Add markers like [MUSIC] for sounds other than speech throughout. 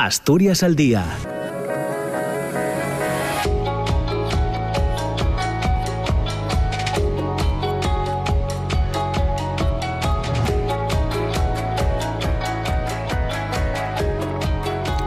Asturias al día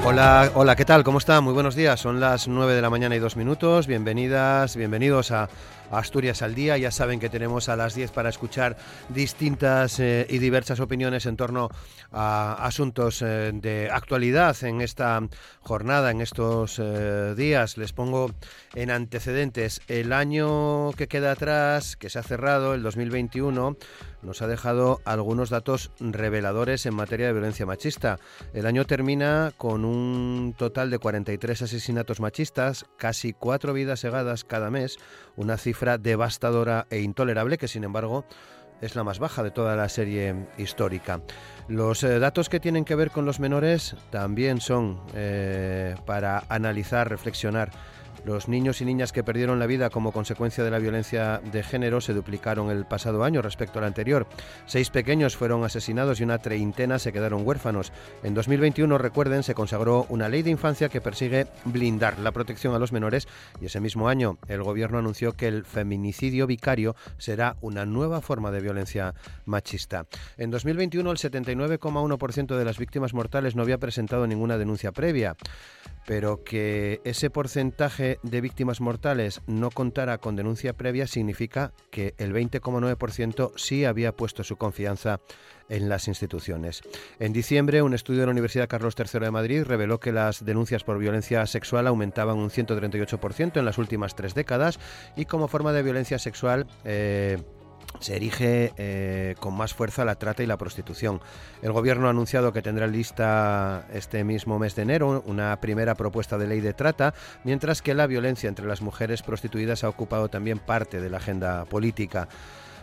Hola, hola, ¿qué tal? ¿Cómo está? Muy buenos días. Son las 9 de la mañana y dos minutos. Bienvenidas, bienvenidos a Asturias al Día. Ya saben que tenemos a las 10 para escuchar distintas eh, y diversas opiniones en torno a asuntos eh, de actualidad en esta jornada, en estos eh, días. Les pongo en antecedentes el año que queda atrás, que se ha cerrado, el 2021 nos ha dejado algunos datos reveladores en materia de violencia machista. El año termina con un total de 43 asesinatos machistas, casi cuatro vidas segadas cada mes, una cifra devastadora e intolerable que sin embargo es la más baja de toda la serie histórica. Los eh, datos que tienen que ver con los menores también son eh, para analizar, reflexionar los niños y niñas que perdieron la vida como consecuencia de la violencia de género se duplicaron el pasado año respecto al anterior. Seis pequeños fueron asesinados y una treintena se quedaron huérfanos. En 2021, recuerden, se consagró una ley de infancia que persigue blindar la protección a los menores y ese mismo año el gobierno anunció que el feminicidio vicario será una nueva forma de violencia machista. En 2021, el 79,1% de las víctimas mortales no había presentado ninguna denuncia previa pero que ese porcentaje de víctimas mortales no contara con denuncia previa significa que el 20,9% sí había puesto su confianza en las instituciones. En diciembre, un estudio de la Universidad Carlos III de Madrid reveló que las denuncias por violencia sexual aumentaban un 138% en las últimas tres décadas y como forma de violencia sexual eh, se erige eh, con más fuerza la trata y la prostitución. El Gobierno ha anunciado que tendrá lista este mismo mes de enero una primera propuesta de ley de trata, mientras que la violencia entre las mujeres prostituidas ha ocupado también parte de la agenda política.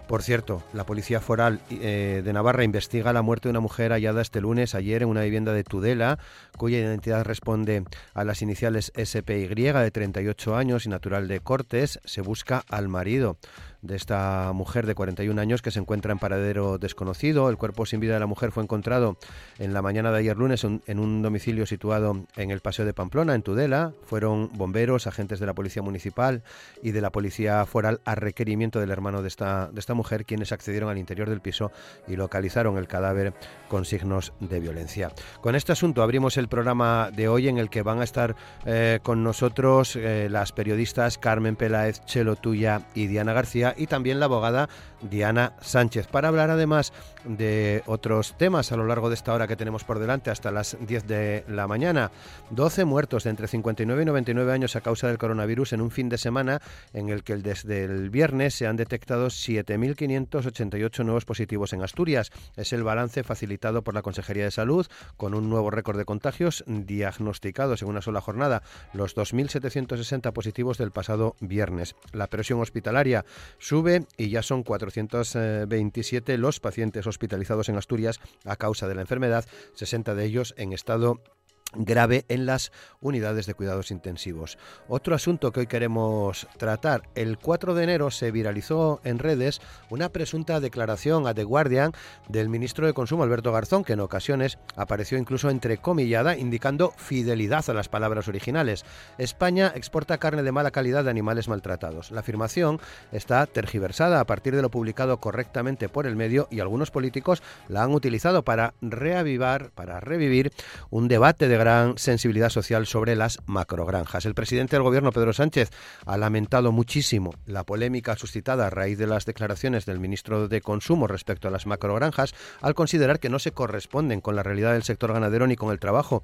Por cierto, la Policía Foral eh, de Navarra investiga la muerte de una mujer hallada este lunes ayer en una vivienda de Tudela, cuya identidad responde a las iniciales SPY de 38 años y natural de Cortes. Se busca al marido de esta mujer de 41 años que se encuentra en paradero desconocido. El cuerpo sin vida de la mujer fue encontrado en la mañana de ayer lunes en un domicilio situado en el Paseo de Pamplona, en Tudela. Fueron bomberos, agentes de la Policía Municipal y de la Policía Foral a requerimiento del hermano de esta, de esta mujer quienes accedieron al interior del piso y localizaron el cadáver con signos de violencia. Con este asunto abrimos el programa de hoy en el que van a estar eh, con nosotros eh, las periodistas Carmen Peláez, Chelo Tuya y Diana García y también la abogada Diana Sánchez, para hablar además de otros temas a lo largo de esta hora que tenemos por delante hasta las 10 de la mañana. 12 muertos de entre 59 y 99 años a causa del coronavirus en un fin de semana en el que desde el viernes se han detectado 7.588 nuevos positivos en Asturias. Es el balance facilitado por la Consejería de Salud con un nuevo récord de contagios diagnosticados en una sola jornada, los 2.760 positivos del pasado viernes. La presión hospitalaria sube y ya son 427 los pacientes hospitalizados en Asturias a causa de la enfermedad, 60 de ellos en estado grave en las unidades de cuidados intensivos. Otro asunto que hoy queremos tratar, el 4 de enero se viralizó en redes una presunta declaración a The Guardian del ministro de Consumo Alberto Garzón, que en ocasiones apareció incluso entrecomillada indicando fidelidad a las palabras originales. España exporta carne de mala calidad de animales maltratados. La afirmación está tergiversada a partir de lo publicado correctamente por el medio y algunos políticos la han utilizado para reavivar, para revivir un debate de gran sensibilidad social sobre las macrogranjas. El presidente del gobierno, Pedro Sánchez, ha lamentado muchísimo la polémica suscitada a raíz de las declaraciones del ministro de Consumo respecto a las macrogranjas, al considerar que no se corresponden con la realidad del sector ganadero ni con el trabajo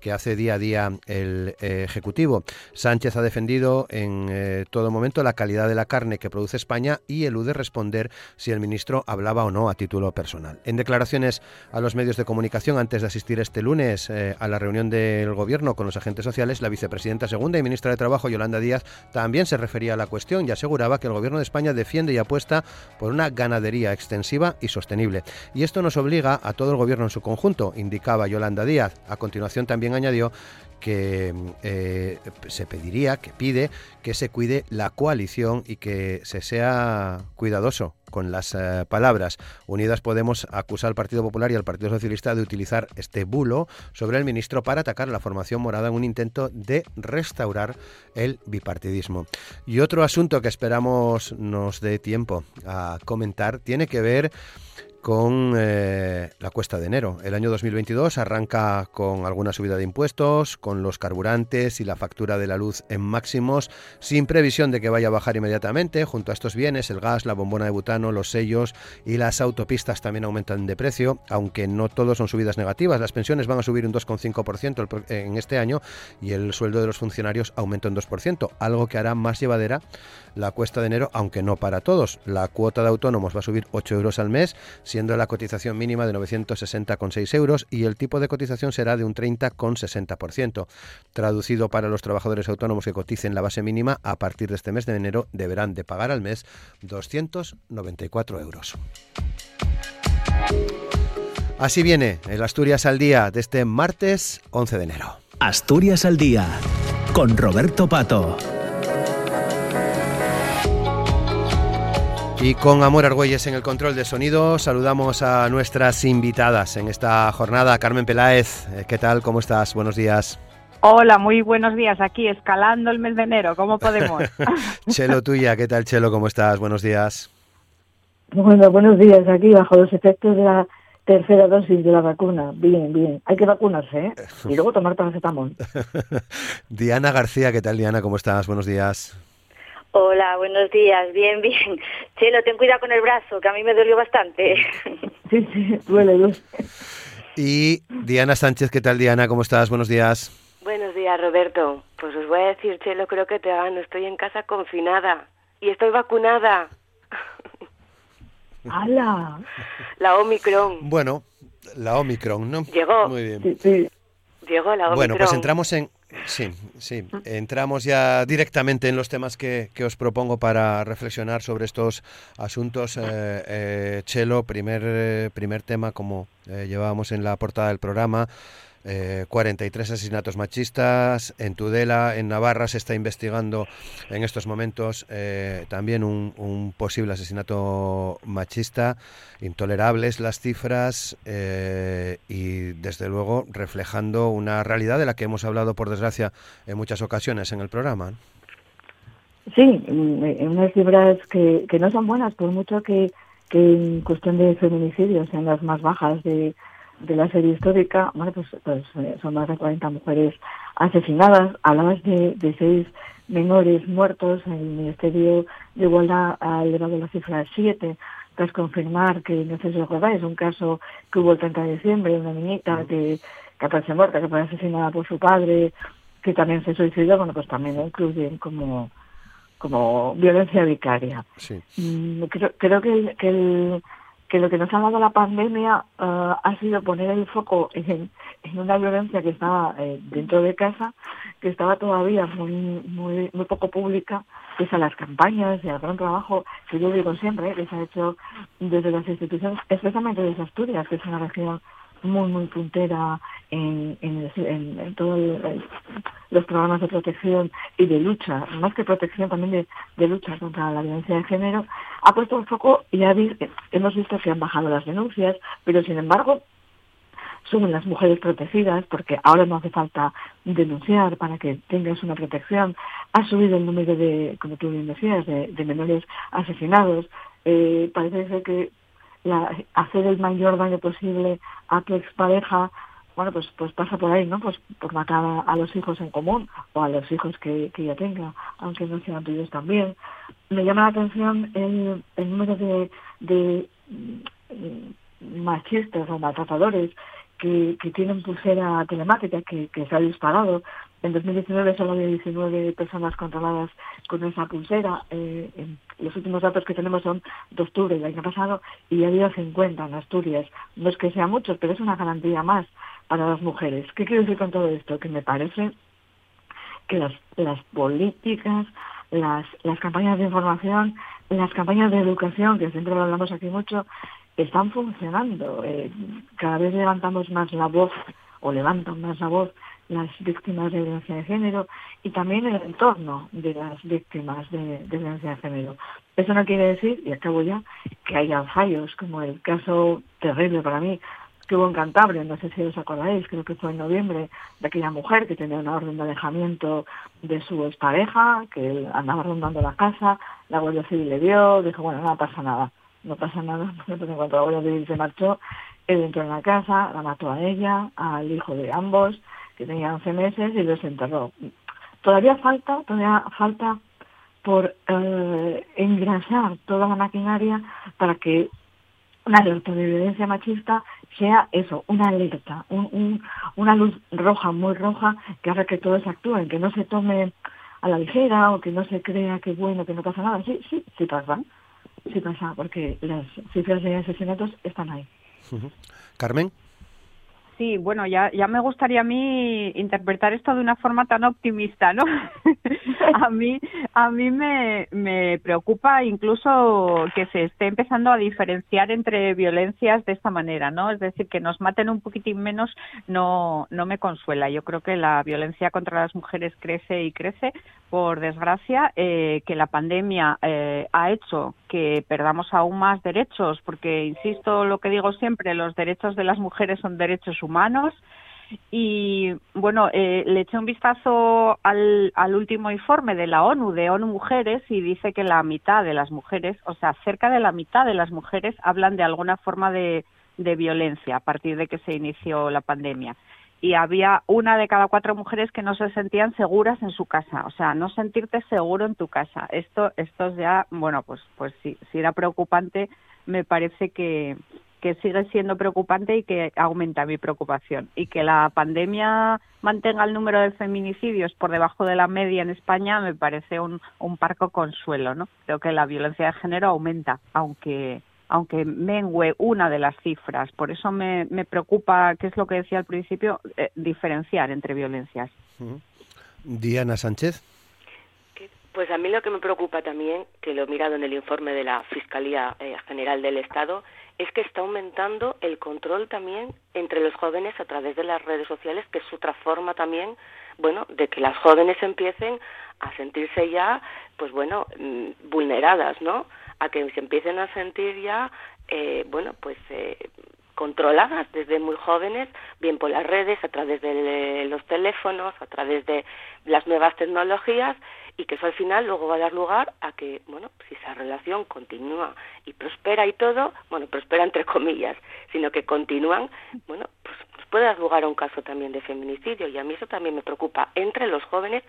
que hace día a día el eh, Ejecutivo. Sánchez ha defendido en eh, todo momento la calidad de la carne que produce España y elude responder si el ministro hablaba o no a título personal. En declaraciones a los medios de comunicación antes de asistir este lunes eh, a la reunión del Gobierno con los agentes sociales, la vicepresidenta segunda y ministra de Trabajo, Yolanda Díaz, también se refería a la cuestión y aseguraba que el Gobierno de España defiende y apuesta por una ganadería extensiva y sostenible. Y esto nos obliga a todo el Gobierno en su conjunto, indicaba Yolanda Díaz. A continuación también añadió que eh, se pediría, que pide que se cuide la coalición y que se sea cuidadoso con las eh, palabras. Unidas Podemos acusa al Partido Popular y al Partido Socialista de utilizar este bulo sobre el ministro para atacar a la formación morada en un intento de restaurar el bipartidismo. Y otro asunto que esperamos nos dé tiempo a comentar tiene que ver con eh, la cuesta de enero. El año 2022 arranca con alguna subida de impuestos, con los carburantes y la factura de la luz en máximos, sin previsión de que vaya a bajar inmediatamente. Junto a estos bienes, el gas, la bombona de butano, los sellos y las autopistas también aumentan de precio, aunque no todos son subidas negativas. Las pensiones van a subir un 2,5% en este año y el sueldo de los funcionarios aumenta un 2%, algo que hará más llevadera la cuesta de enero, aunque no para todos. La cuota de autónomos va a subir 8 euros al mes, siendo la cotización mínima de 960,6 euros y el tipo de cotización será de un 30,60%. Traducido para los trabajadores autónomos que coticen la base mínima, a partir de este mes de enero deberán de pagar al mes 294 euros. Así viene el Asturias al día de este martes 11 de enero. Asturias al día con Roberto Pato. Y con Amor Argüelles en el control de sonido, saludamos a nuestras invitadas en esta jornada. Carmen Peláez, eh, ¿qué tal? ¿Cómo estás? Buenos días. Hola, muy buenos días. Aquí escalando el mes de enero, ¿cómo podemos? [LAUGHS] Chelo tuya, ¿qué tal Chelo? ¿Cómo estás? Buenos días. Bueno, buenos días. Aquí bajo los efectos de la tercera dosis de la vacuna. Bien, bien. Hay que vacunarse, ¿eh? Y luego tomar paracetamol. [LAUGHS] Diana García, ¿qué tal Diana? ¿Cómo estás? Buenos días. Hola, buenos días. Bien, bien. [LAUGHS] Chelo, ten cuidado con el brazo, que a mí me dolió bastante. [LAUGHS] Sí, sí, duele, duele. Y Diana Sánchez, ¿qué tal Diana? ¿Cómo estás? Buenos días. Buenos días, Roberto. Pues os voy a decir, Chelo, creo que te no Estoy en casa confinada y estoy vacunada. [LAUGHS] ¡Hala! La Omicron. Bueno, la Omicron, ¿no? Llegó. Muy bien. Sí, sí. Llegó la Omicron. Bueno, pues entramos en... Sí, sí. Entramos ya directamente en los temas que, que os propongo para reflexionar sobre estos asuntos. Eh, eh, Chelo, primer, eh, primer tema, como eh, llevábamos en la portada del programa, eh, 43 asesinatos machistas. En Tudela, en Navarra, se está investigando en estos momentos eh, también un, un posible asesinato machista. Intolerables las cifras eh, y, desde luego, reflejando una realidad de la que hemos hablado, por desgracia, en muchas ocasiones en el programa. Sí, mm, unas cifras que, que no son buenas, por mucho que, que en cuestión de feminicidios sean las más bajas de, de la serie histórica, bueno, pues, pues eh, son más de 40 mujeres asesinadas. Hablabas de, de seis menores muertos. El Ministerio de Igualdad ha elevado la cifra a siete. Tras confirmar que, no sé si recordáis, un caso que hubo el 30 de diciembre, una niñita que, que aparece muerta, que fue asesinada por su padre, que también se suicidó, bueno, pues también lo incluyen como como violencia vicaria. Sí. Mm, creo, creo que, el, que, el, que lo que nos ha dado la pandemia uh, ha sido poner el foco en, en una violencia que estaba eh, dentro de casa, que estaba todavía muy, muy, muy poco pública, pese a las campañas y al gran trabajo que yo digo siempre, que se ha hecho desde las instituciones, especialmente desde Asturias, que es una región muy, muy puntera en, en, en, en todos los programas de protección y de lucha, más que protección también de, de lucha contra la violencia de género, ha puesto el foco y ha visto, hemos visto que han bajado las denuncias, pero sin embargo suben las mujeres protegidas porque ahora no hace falta denunciar para que tengas una protección. Ha subido el número de, como tú bien decías, de, de menores asesinados. Eh, parece ser que la, hacer el mayor daño posible a tu expareja, bueno, pues pues pasa por ahí, ¿no? Pues por matar a, los hijos en común o a los hijos que, que tenga, aunque no sean tuyos también. Me llama la atención el, número de, mm, machistas o maltratadores que, que tienen pulsera telemática que se ha disparado. En 2019 solo había 19 personas controladas con esa pulsera. Eh, los últimos datos que tenemos son de octubre del año pasado y ha habido 50 en Asturias. No es que sean muchos, pero es una garantía más para las mujeres. ¿Qué quiero decir con todo esto? Que me parece que las, políticas, las, las campañas de información, las campañas de educación, que siempre lo hablamos aquí mucho, están funcionando. Eh, cada vez levantamos más la voz o levantan más la voz las víctimas de violencia de género y también el entorno de las víctimas de, violencia de género. Eso no quiere decir, y acabo ya, que haya fallos, como el caso terrible para mí que hubo en Cantabria, no sé si os acordáis, creo que fue en noviembre, de aquella mujer que tenía una orden de alejamiento de su expareja, que andaba rondando la casa, la Guardia Civil le vio, dijo, bueno, no pasa nada, no pasa nada, porque en cuanto la Guardia Civil se marchó, él entró en la casa, la mató a ella, al hijo de ambos, que tenía 11 meses, y los enterró. Todavía falta, todavía falta por eh, engrasar toda la maquinaria para que una alerta de violencia machista sea eso, una alerta, una luz roja, muy roja, que haga que todos actúen, que no se tome a la ligera o que no se crea que bueno, que no pasa nada. Sí, sí, sí pasa, sí pasa, porque las cifras de asesinatos están ahí. Carmen. Sí, bueno, ya, ya me gustaría a mí interpretar esto de una forma tan optimista, ¿no? [LAUGHS] [LAUGHS] a mí, a mí me, me preocupa incluso que se esté empezando a diferenciar entre violencias de esta manera, ¿no? Es decir, que nos maten un poquitín menos no, no me consuela. Yo creo que la violencia contra las mujeres crece y crece, por desgracia, eh, que la pandemia eh, ha hecho que perdamos aún más derechos, porque, insisto, lo que digo siempre, los derechos de las mujeres son derechos humanos. Y bueno, eh, le eché un vistazo al, al último informe de la ONU, de ONU Mujeres, y dice que la mitad de las mujeres, o sea, cerca de la mitad de las mujeres hablan de alguna forma de, de violencia a partir de que se inició la pandemia y había una de cada cuatro mujeres que no se sentían seguras en su casa, o sea, no sentirte seguro en tu casa. Esto, esto es ya, bueno, pues, pues si, si era preocupante, me parece que, que sigue siendo preocupante y que aumenta mi preocupación. Y que la pandemia mantenga el número de feminicidios por debajo de la media en España me parece un, un parco consuelo, ¿no? Creo que la violencia de género aumenta, aunque aunque mengue una de las cifras. Por eso me, me preocupa, que es lo que decía al principio, eh, diferenciar entre violencias. Diana Sánchez. Pues a mí lo que me preocupa también, que lo he mirado en el informe de la Fiscalía eh, General del Estado, es que está aumentando el control también entre los jóvenes a través de las redes sociales, que es otra forma también, bueno, de que las jóvenes empiecen a sentirse ya, pues bueno, mm, vulneradas, ¿no? a que se empiecen a sentir ya, eh, bueno, pues eh, controladas desde muy jóvenes, bien por las redes, a través de los teléfonos, a través de las nuevas tecnologías, y que eso al final luego va a dar lugar a que, bueno, si esa relación continúa y prospera y todo, bueno, prospera entre comillas, sino que continúan, bueno, pues, puede dar lugar a un caso también de feminicidio, y a mí eso también me preocupa entre los jóvenes,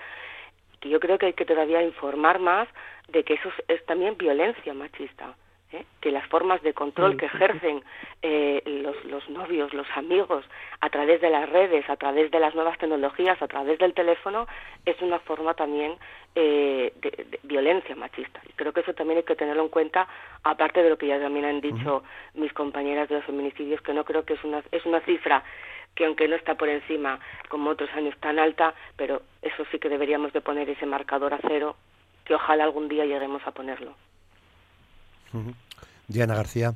que yo creo que hay que todavía informar más de que eso es, también violencia machista. ¿Eh? que las formas de control que ejercen eh, los, los, novios, los amigos, a través de las redes, a través de las nuevas tecnologías, a través del teléfono, es una forma también eh, de, violencia machista. Y creo que eso también hay que tenerlo en cuenta, aparte de lo que ya también han dicho mis compañeras de los feminicidios, que no creo que es una, es una cifra que aunque no está por encima como otros años tan alta, pero eso sí que deberíamos de poner ese marcador a cero que ojalá algún día lleguemos a ponerlo. Diana García.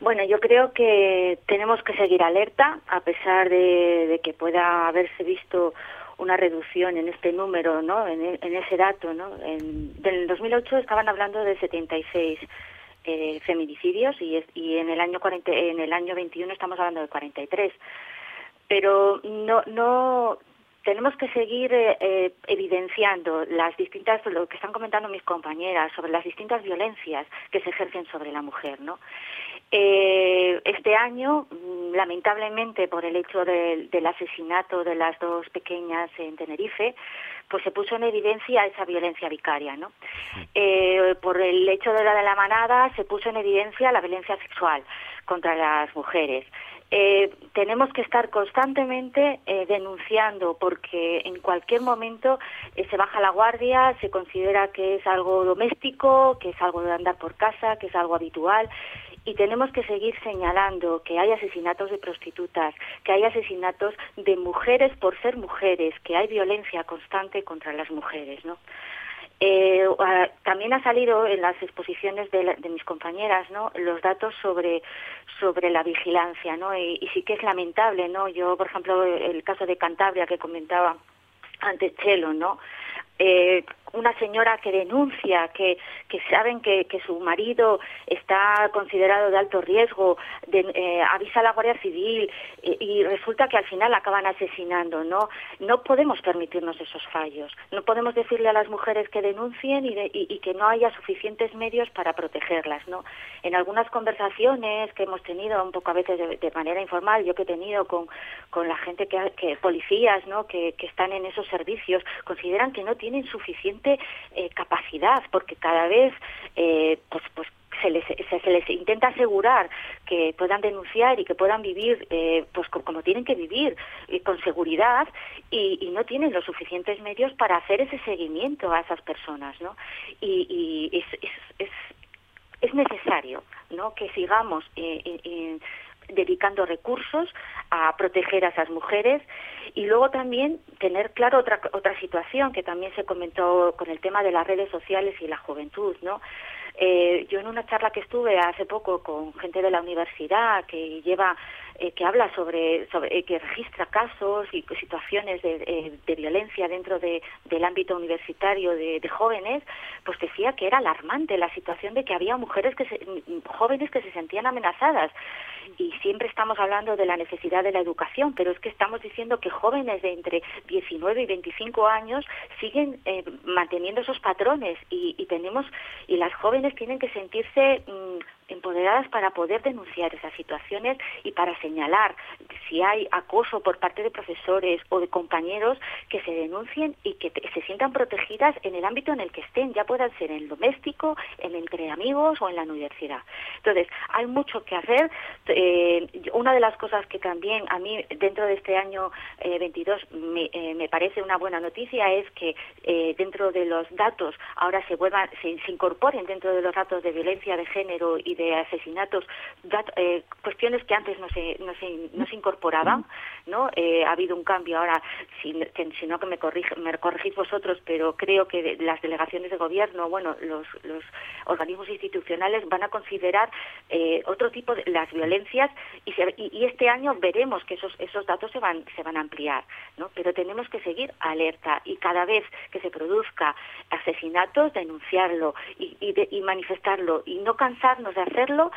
Bueno, yo creo que tenemos que seguir alerta, a pesar de, que pueda haberse visto una reducción en este número, ¿no? En, ese dato, ¿no? En, del 2008 estaban hablando de 76 eh, feminicidios y, en el año 40, en el año 21 estamos hablando de 43. Pero no no tenemos que seguir eh, eh, evidenciando las distintas, lo que están comentando mis compañeras, sobre las distintas violencias que se ejercen sobre la mujer, ¿no? Eh, este año, mm, lamentablemente, por el hecho del asesinato de las dos pequeñas en Tenerife, pues se puso en evidencia esa violencia vicaria, ¿no? por el hecho de la de la manada se puso en evidencia la violencia sexual contra las mujeres. Eh, tenemos que estar constantemente eh, denunciando porque en cualquier momento eh, se baja la guardia, se considera que es algo doméstico, que es algo de andar por casa, que es algo habitual y tenemos que seguir señalando que hay asesinatos de prostitutas, que hay asesinatos de mujeres por ser mujeres, que hay violencia constante contra las mujeres, ¿no? Eh, también ha salido en las exposiciones de, mis compañeras. Los datos sobre sobre la vigilancia, ¿no? Y, y, sí que es lamentable, ¿no? Yo, por ejemplo, el caso de Cantabria que comentaba antes Chelo, ¿no? Eh, una señora que denuncia que, que saben que, su marido está considerado de alto riesgo, eh, avisa a la Guardia Civil eh, y resulta que al final acaban asesinando. No, no podemos permitirnos esos fallos. No podemos decirle a las mujeres que denuncien y, y, que no haya suficientes medios para protegerlas. ¿no? En algunas conversaciones que hemos tenido un poco a veces de, manera informal, yo que he tenido con, con la gente que, que policías ¿no? que, que están en esos servicios, consideran que no tienen suficiente eh, capacidad, porque cada vez eh, pues, pues se les, se, les intenta asegurar que puedan denunciar y que puedan vivir eh, pues como, tienen que vivir con seguridad y, no tienen los suficientes medios para hacer ese seguimiento a esas personas no y, es, es, es, necesario no que sigamos dedicando recursos a proteger a esas mujeres y luego también tener claro otra otra situación que también se comentó con el tema de las redes sociales y la juventud, ¿no? Eh, yo en una charla que estuve hace poco con gente de la universidad que lleva eh, que habla sobre, sobre eh, que registra casos y situaciones de, de violencia dentro de, del ámbito universitario de, jóvenes, pues decía que era alarmante la situación de que había mujeres que se, jóvenes que se sentían amenazadas. Y siempre estamos hablando de la necesidad de la educación, pero es que estamos diciendo que jóvenes de entre 19 y 25 años siguen eh, manteniendo esos patrones y, y, tenemos y las jóvenes tienen que sentirse mm, empoderadas para poder denunciar esas situaciones y para señalar si hay acoso por parte de profesores o de compañeros que se denuncien y que se sientan protegidas en el ámbito en el que estén, ya puedan ser en el doméstico, en entre amigos o en la universidad. Entonces, hay mucho que hacer. Eh, una de las cosas que también a mí dentro de este año 22 eh, eh, me, parece una buena noticia es que dentro de los datos ahora se vuelvan, se incorporen dentro de los datos de violencia de género y de asesinatos, eh, cuestiones que antes no se, no se, no se incorporaban, ¿no? Eh, ha habido un cambio ahora, si, no que me, corrige, me corregís vosotros, pero creo que las delegaciones de gobierno, bueno, los, los organismos institucionales van a considerar eh, otro tipo de las violencias y, y, este año veremos que esos, esos datos se van, se van a ampliar, ¿no? Pero tenemos que seguir alerta y cada vez que se produzca asesinatos, denunciarlo y, y, y manifestarlo y no cansarnos de hacerlo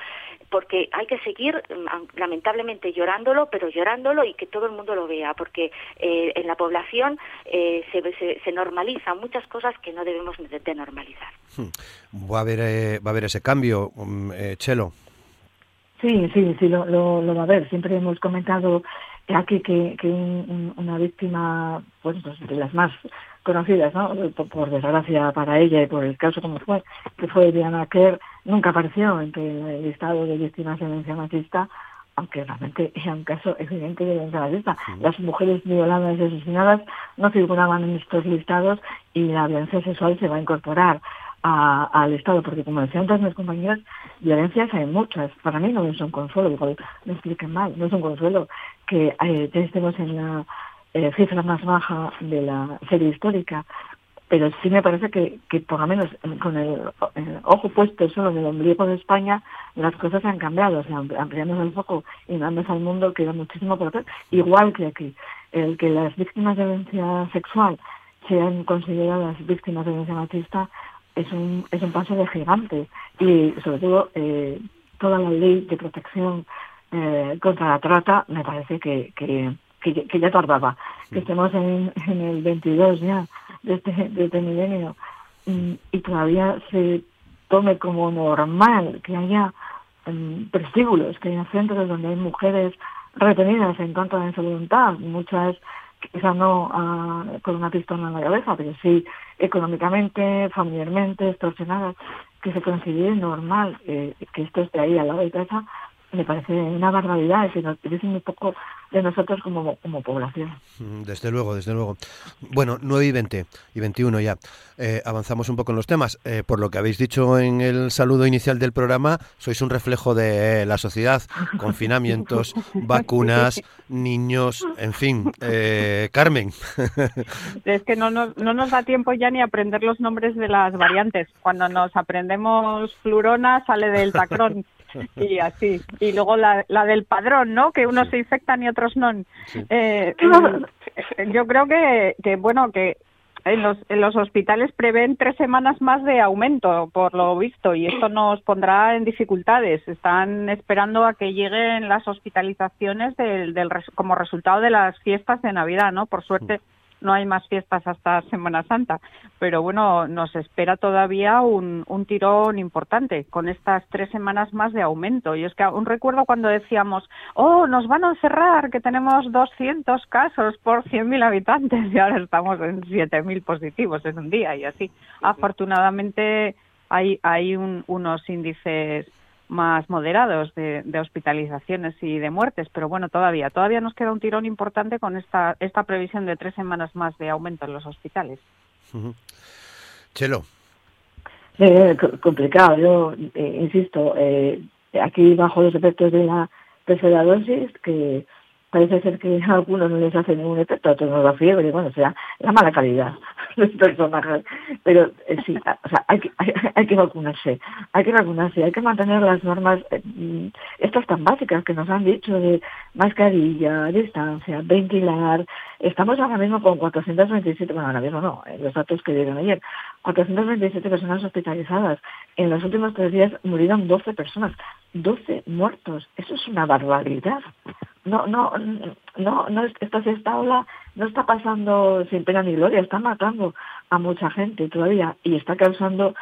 porque hay que seguir mm, lamentablemente llorándolo, pero llorándolo y que todo el mundo lo vea, porque eh, en la población eh, se, se, normalizan muchas cosas que no debemos de, normalizar. Hmm. Va a haber, eh, va a haber ese cambio, mm, Chelo. Sí, sí, sí, lo, lo, va a haber. Siempre hemos comentado aquí que, que una víctima, pues, pues, de las más conocidas, ¿no? Por, desgracia para ella y por el caso como fue, que fue Diana Kerr, nunca apareció entre el estado de víctimas de violencia machista, aunque realmente era un caso evidente de violencia machista. Las mujeres violadas y asesinadas no figuraban en estos listados y la violencia sexual se va a incorporar al Estado, porque como decían todas mis compañeras, violencias hay muchas. Para mí no es un consuelo, igual me expliquen mal, no es un consuelo que eh, estemos en la eh, cifra más baja de la serie histórica, pero sí me parece que, que por lo menos con el, ojo puesto solo en el ombligo de España, las cosas han cambiado, o sea, ampliamos el foco y dándose al mundo queda muchísimo por hacer, igual que aquí. El que las víctimas de violencia sexual sean consideradas víctimas de violencia machista es un, es un paso de gigante y sobre todo eh, toda la ley de protección eh, contra la trata me parece que, que que, ya tardaba, que estemos en, en, el 22 ya de este, de este milenio. Y, todavía se tome como normal que haya um, que haya centros donde hay mujeres retenidas en contra de su voluntad, muchas quizá no ah, con una pistola en la cabeza, pero sí económicamente, familiarmente, extorsionadas, que se considere normal que esto esté ahí al lado de casa, me parece una barbaridad, es nos dice muy poco de nosotros como, como población. Mm, desde luego, desde luego. Bueno, 9 y 20 y 21 ya. Eh, avanzamos un poco en los temas. Eh, por lo que habéis dicho en el saludo inicial del programa, sois un reflejo de la sociedad. Confinamientos, [LAUGHS] vacunas, niños, en fin. Eh, Carmen. [LAUGHS] Es que no nos, no nos da tiempo ya ni aprender los nombres de las variantes. Cuando nos aprendemos flurona sale del tacrón [LAUGHS] [LAUGHS] y así. Y luego la, la del padrón, ¿no? Que unos se infectan y otros no. Eh, [CLEARS THROAT] yo creo que, que, bueno, que en los, en los hospitales prevén tres semanas más de aumento, por lo visto, y esto nos pondrá en dificultades. Están esperando a que lleguen las hospitalizaciones del, del, como resultado de las fiestas de Navidad, ¿no? Por suerte no hay más fiestas hasta Semana Santa, pero bueno, nos espera todavía un, un tirón importante con estas tres semanas más de aumento. Y es que aún recuerdo cuando decíamos, oh, nos van a cerrar, que tenemos 200 casos por 100.000 habitantes [LAUGHS] y ahora estamos en 7.000 positivos en un día y así. Afortunadamente hay, hay un, unos índices más moderados de, hospitalizaciones y de muertes, pero bueno, todavía, todavía nos queda un tirón importante con esta, esta previsión de tres semanas más de aumento en los hospitales. Chelo. Eh, complicado, yo eh, insisto, eh, aquí bajo los efectos de la tercera dosis, que parece ser que a algunos no les hace ningún efecto, a otros no da fiebre, bueno, o sea, la mala calidad [LAUGHS] los personajes. Pero eh, sí, o sea, hay que, hay, que vacunarse, hay que vacunarse, hay que mantener las normas, eh, mm, estas tan básicas que nos han dicho de mascarilla, distancia, ventilar. Estamos ahora mismo con 427, bueno, ahora mismo no, en los datos que dieron ayer, 427 personas hospitalizadas. En los últimos tres días murieron 12 personas. 12 muertos. Eso es una barbaridad. No, no, no, no, esta sexta ola no está pasando sin pena ni gloria, está matando a mucha gente todavía y está causando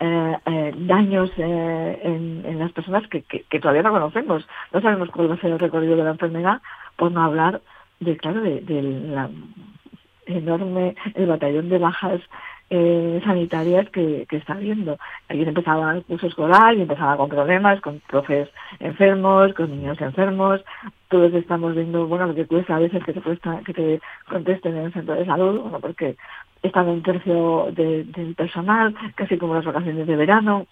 eh, eh, daños eh, en, las personas que, que, todavía no conocemos. No sabemos cuál va a ser el recorrido de la enfermedad, por no hablar de, claro, de, la enorme, el batallón de bajas eh, sanitarias que, que está habiendo. Ayer empezaba el curso escolar y empezaba con problemas, con profes enfermos, con niños enfermos. Todos estamos viendo, bueno, lo que cuesta a veces que te cuesta que te contesten en el centro de salud, bueno, porque están un tercio del personal, casi como las vacaciones de verano.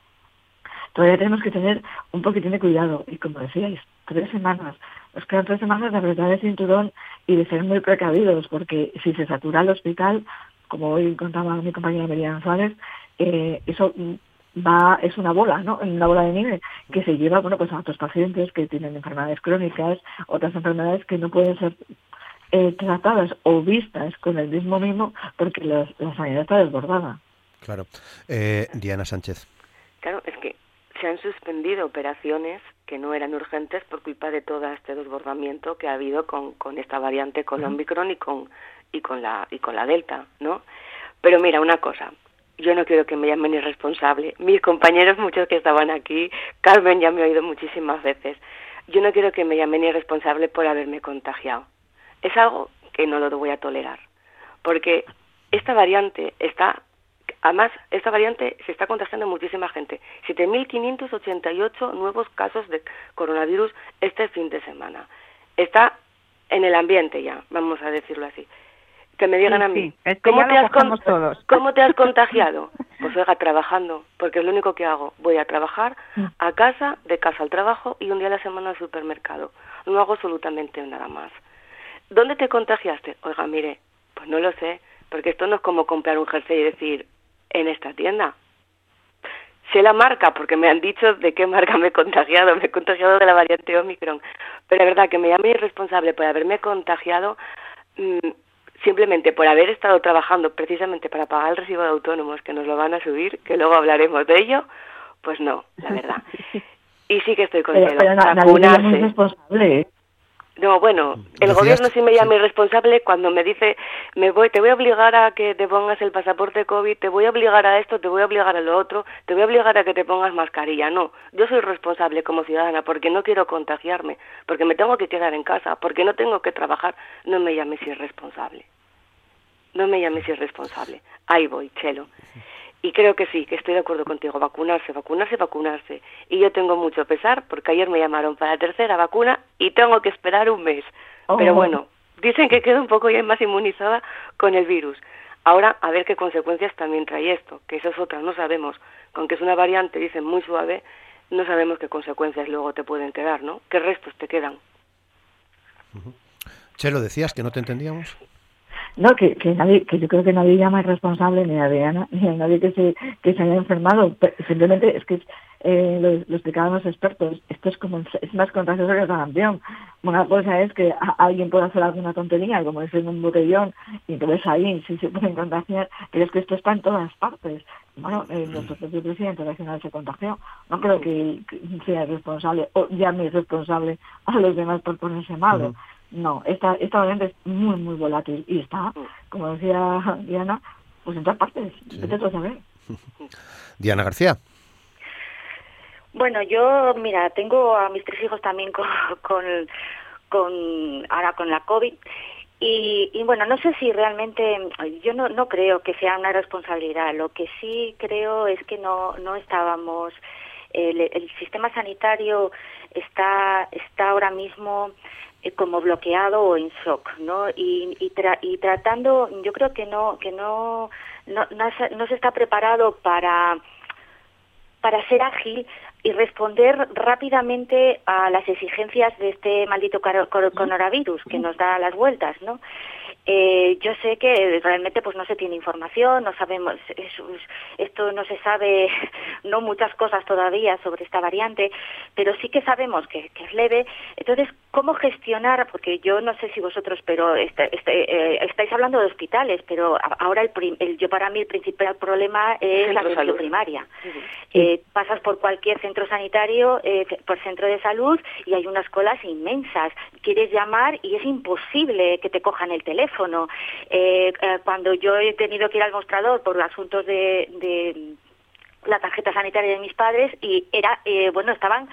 Todavía tenemos que tener un poquitín de cuidado y como decíais, tres semanas. Nos quedan tres semanas de apretar el cinturón y de ser muy precavidos, porque si se satura el hospital, como hoy contaba mi compañera Merian Suárez, eh, eso va es una bola, ¿no? Una bola de nieve que se lleva, bueno, pues a otros pacientes que tienen enfermedades crónicas, otras enfermedades que no pueden ser eh, tratadas o vistas con el mismo mimo porque la sanidad está desbordada. Claro. Eh, Diana Sánchez. Claro, es que se han suspendido operaciones que no eran urgentes por culpa de todo este desbordamiento que ha habido con, con esta variante, con Omicron y con y con la y con la Delta, ¿no? Pero mira, una cosa, yo no quiero que me llamen irresponsable. Mis compañeros, muchos que estaban aquí, Carmen ya me ha oído muchísimas veces. Yo no quiero que me llamen irresponsable por haberme contagiado. Es algo que no lo voy a tolerar, porque esta variante está Además, esta variante se está contagiando muchísima gente. 7.588 nuevos casos de coronavirus este fin de semana. Está en el ambiente ya, vamos a decirlo así que me digan a mí, ¿cómo, te has ¿cómo te has contagiado? Pues oiga, trabajando, porque es lo único que hago. Voy a trabajar mm. a casa, de casa al trabajo y un día a la semana al supermercado. No hago absolutamente nada más. ¿Dónde te contagiaste? Oiga, mire, pues no lo sé, porque esto no es como comprar un jersey y decir, en esta tienda. Sé la marca, porque me han dicho de qué marca me he contagiado. Me he contagiado de la variante Omicron. Pero es verdad que me llame irresponsable por haberme contagiado. Mm, simplemente por haber estado trabajando precisamente para pagar el recibo de autónomos que nos lo van a subir, que luego hablaremos de ello, pues no, la verdad. [LAUGHS] Y sí que estoy con pero, pero no, responsable. ¿eh? No, bueno, el gobierno sí me llama irresponsable cuando me dice, me voy, te voy a obligar a que te pongas el pasaporte COVID, te voy a obligar a esto, te voy a obligar a lo otro, te voy a obligar a que te pongas mascarilla. No, yo soy responsable como ciudadana porque no quiero contagiarme, porque me tengo que quedar en casa, porque no tengo que trabajar. No me llames irresponsable. No me llames irresponsable. Ahí voy, Chelo. Y creo que sí, que estoy de acuerdo contigo, vacunarse, vacunarse, vacunarse. Y yo tengo mucho pesar porque ayer me llamaron para la tercera vacuna y tengo que esperar un mes. Pero oh. bueno, dicen que quedo un poco ya más inmunizada con el virus. Ahora, a ver qué consecuencias también trae esto, que eso es otra, no sabemos. Con que es una variante, dicen, muy suave, no sabemos qué consecuencias luego te pueden quedar, ¿no? ¿Qué restos te quedan? Chelo, decías que no te entendíamos. No, que, que, nadie, que yo creo que nadie llama irresponsable ni a Diana ni a nadie que se, que se haya enfermado. Simplemente es que eh, lo, lo, explicaban los expertos. Esto es como es más contagioso que el sarampión. Una cosa es que alguien puede hacer alguna tontería, como es en un botellón, y entonces ahí sí se pueden contagiar, pero es que esto está en todas partes. Bueno, eh, nuestro propio presidente nacional se contagió. No creo que, sea responsable o llame irresponsable a los demás por ponerse malo. No, esta, esta variante es muy, muy volátil y está, como decía Diana, pues en todas partes. saber. [LAUGHS] Diana García. Bueno, yo, mira, tengo a mis tres hijos también [LAUGHS] con, con, ahora con la COVID. Y, y, bueno, no sé si realmente, yo no, no creo que sea una responsabilidad. Lo que sí creo es que no, no estábamos, el, el sistema sanitario está, está ahora mismo como bloqueado o en shock, ¿no? Y, y, y tratando, yo creo que no, que no, no, no, se está preparado para para ser ágil y responder rápidamente a las exigencias de este maldito coronavirus que nos da las vueltas, ¿no? Eh, yo sé que realmente pues no se tiene información, no sabemos, esto no se sabe, [LAUGHS] no muchas cosas todavía sobre esta variante, pero sí que sabemos que, es leve. Entonces, ¿cómo gestionar? Porque yo no sé si vosotros, pero este, este, eh, estáis hablando de hospitales, pero ahora el, yo para mí el principal problema es la atención primaria. Eh, pasas por cualquier centro sanitario, por centro de salud y hay unas colas inmensas. Quieres llamar y es imposible que te cojan el teléfono eh, eh, cuando yo he tenido que ir al mostrador por asuntos de, de la tarjeta sanitaria de mis padres y era eh, bueno estaban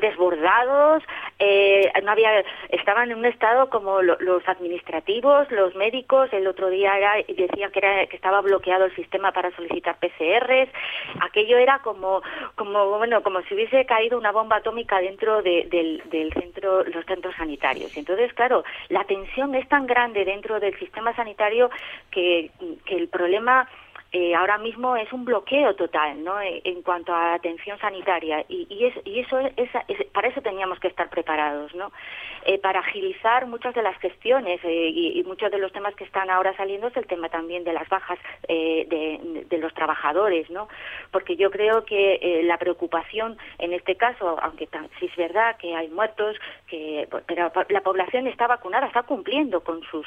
desbordados, eh, no había, estaban en un estado como los administrativos, los médicos, el otro día era, decía que, era, que estaba bloqueado el sistema para solicitar PCRs, aquello era como, como, bueno, como si hubiese caído una bomba atómica dentro de, del, del centro, los centros sanitarios. Entonces, claro, la tensión es tan grande dentro del sistema sanitario que, que el problema eh, ahora mismo es un bloqueo total ¿no? Eh, en cuanto a atención sanitaria y, y, es, y eso es, para eso teníamos que estar preparados ¿no? Eh, para agilizar muchas de las gestiones y, muchos de los temas que están ahora saliendo es el tema también de las bajas de, de, los trabajadores ¿no? porque yo creo que la preocupación en este caso aunque sí es verdad que hay muertos que pero la población está vacunada está cumpliendo con sus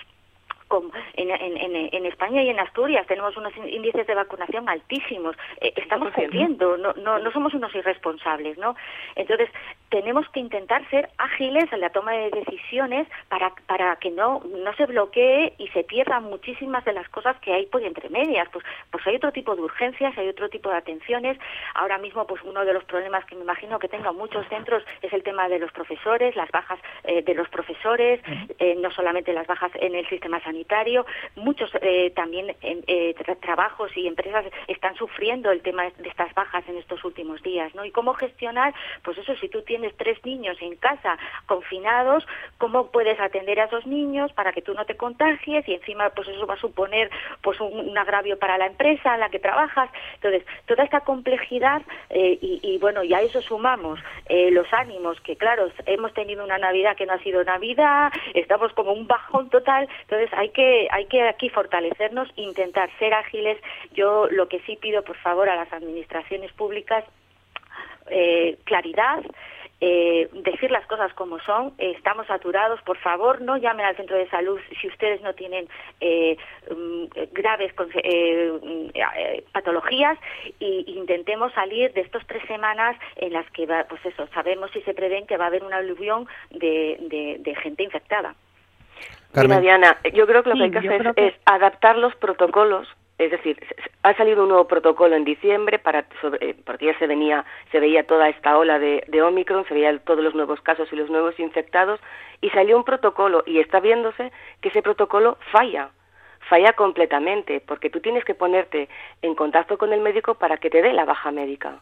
en, en, en, España y en Asturias tenemos unos índices de vacunación altísimos. Eh, estamos cumpliendo, no, no, no somos unos irresponsables, ¿no? Entonces, tenemos que intentar ser ágiles en la toma de decisiones para, para que no, no se bloquee y se pierdan muchísimas de las cosas que hay por entre medias. Pues, pues hay otro tipo de urgencias, hay otro tipo de atenciones. Ahora mismo, pues uno de los problemas que me imagino que tengan muchos centros es el tema de los profesores, las bajas eh, de los profesores, eh, no solamente las bajas en el sistema sanitario, muchos eh, también trabajos y empresas están sufriendo el tema de estas bajas en estos últimos días, ¿no? Y cómo gestionar, pues eso, si tú tienes tres niños en casa confinados, ¿cómo puedes atender a esos niños para que tú no te contagies y encima pues eso va a suponer pues un, agravio para la empresa en la que trabajas? Entonces, toda esta complejidad eh, y, bueno, y a eso sumamos eh, los ánimos, que claro, hemos tenido una Navidad que no ha sido Navidad, estamos como un bajón total, entonces hay que, hay que aquí fortalecernos, intentar ser ágiles. Yo lo que sí pido, por favor, a las administraciones públicas, eh, claridad, eh, decir las cosas como son, estamos saturados, por favor no llamen al centro de salud si ustedes no tienen eh, mm, graves eh, mm, patologías e intentemos salir de estas tres semanas en las que, va, pues eso, sabemos y se prevén que va a haber una aluvión de, de, gente infectada. Mira, Diana, yo creo que lo que hay que hacer es adaptar los protocolos es decir, ha salido un nuevo protocolo en diciembre para eh, porque ya se venía se veía toda esta ola de, de Omicron, se veían todos los nuevos casos y los nuevos infectados y salió un protocolo y está viéndose que ese protocolo falla falla completamente, porque tú tienes que ponerte en contacto con el médico para que te dé la baja médica.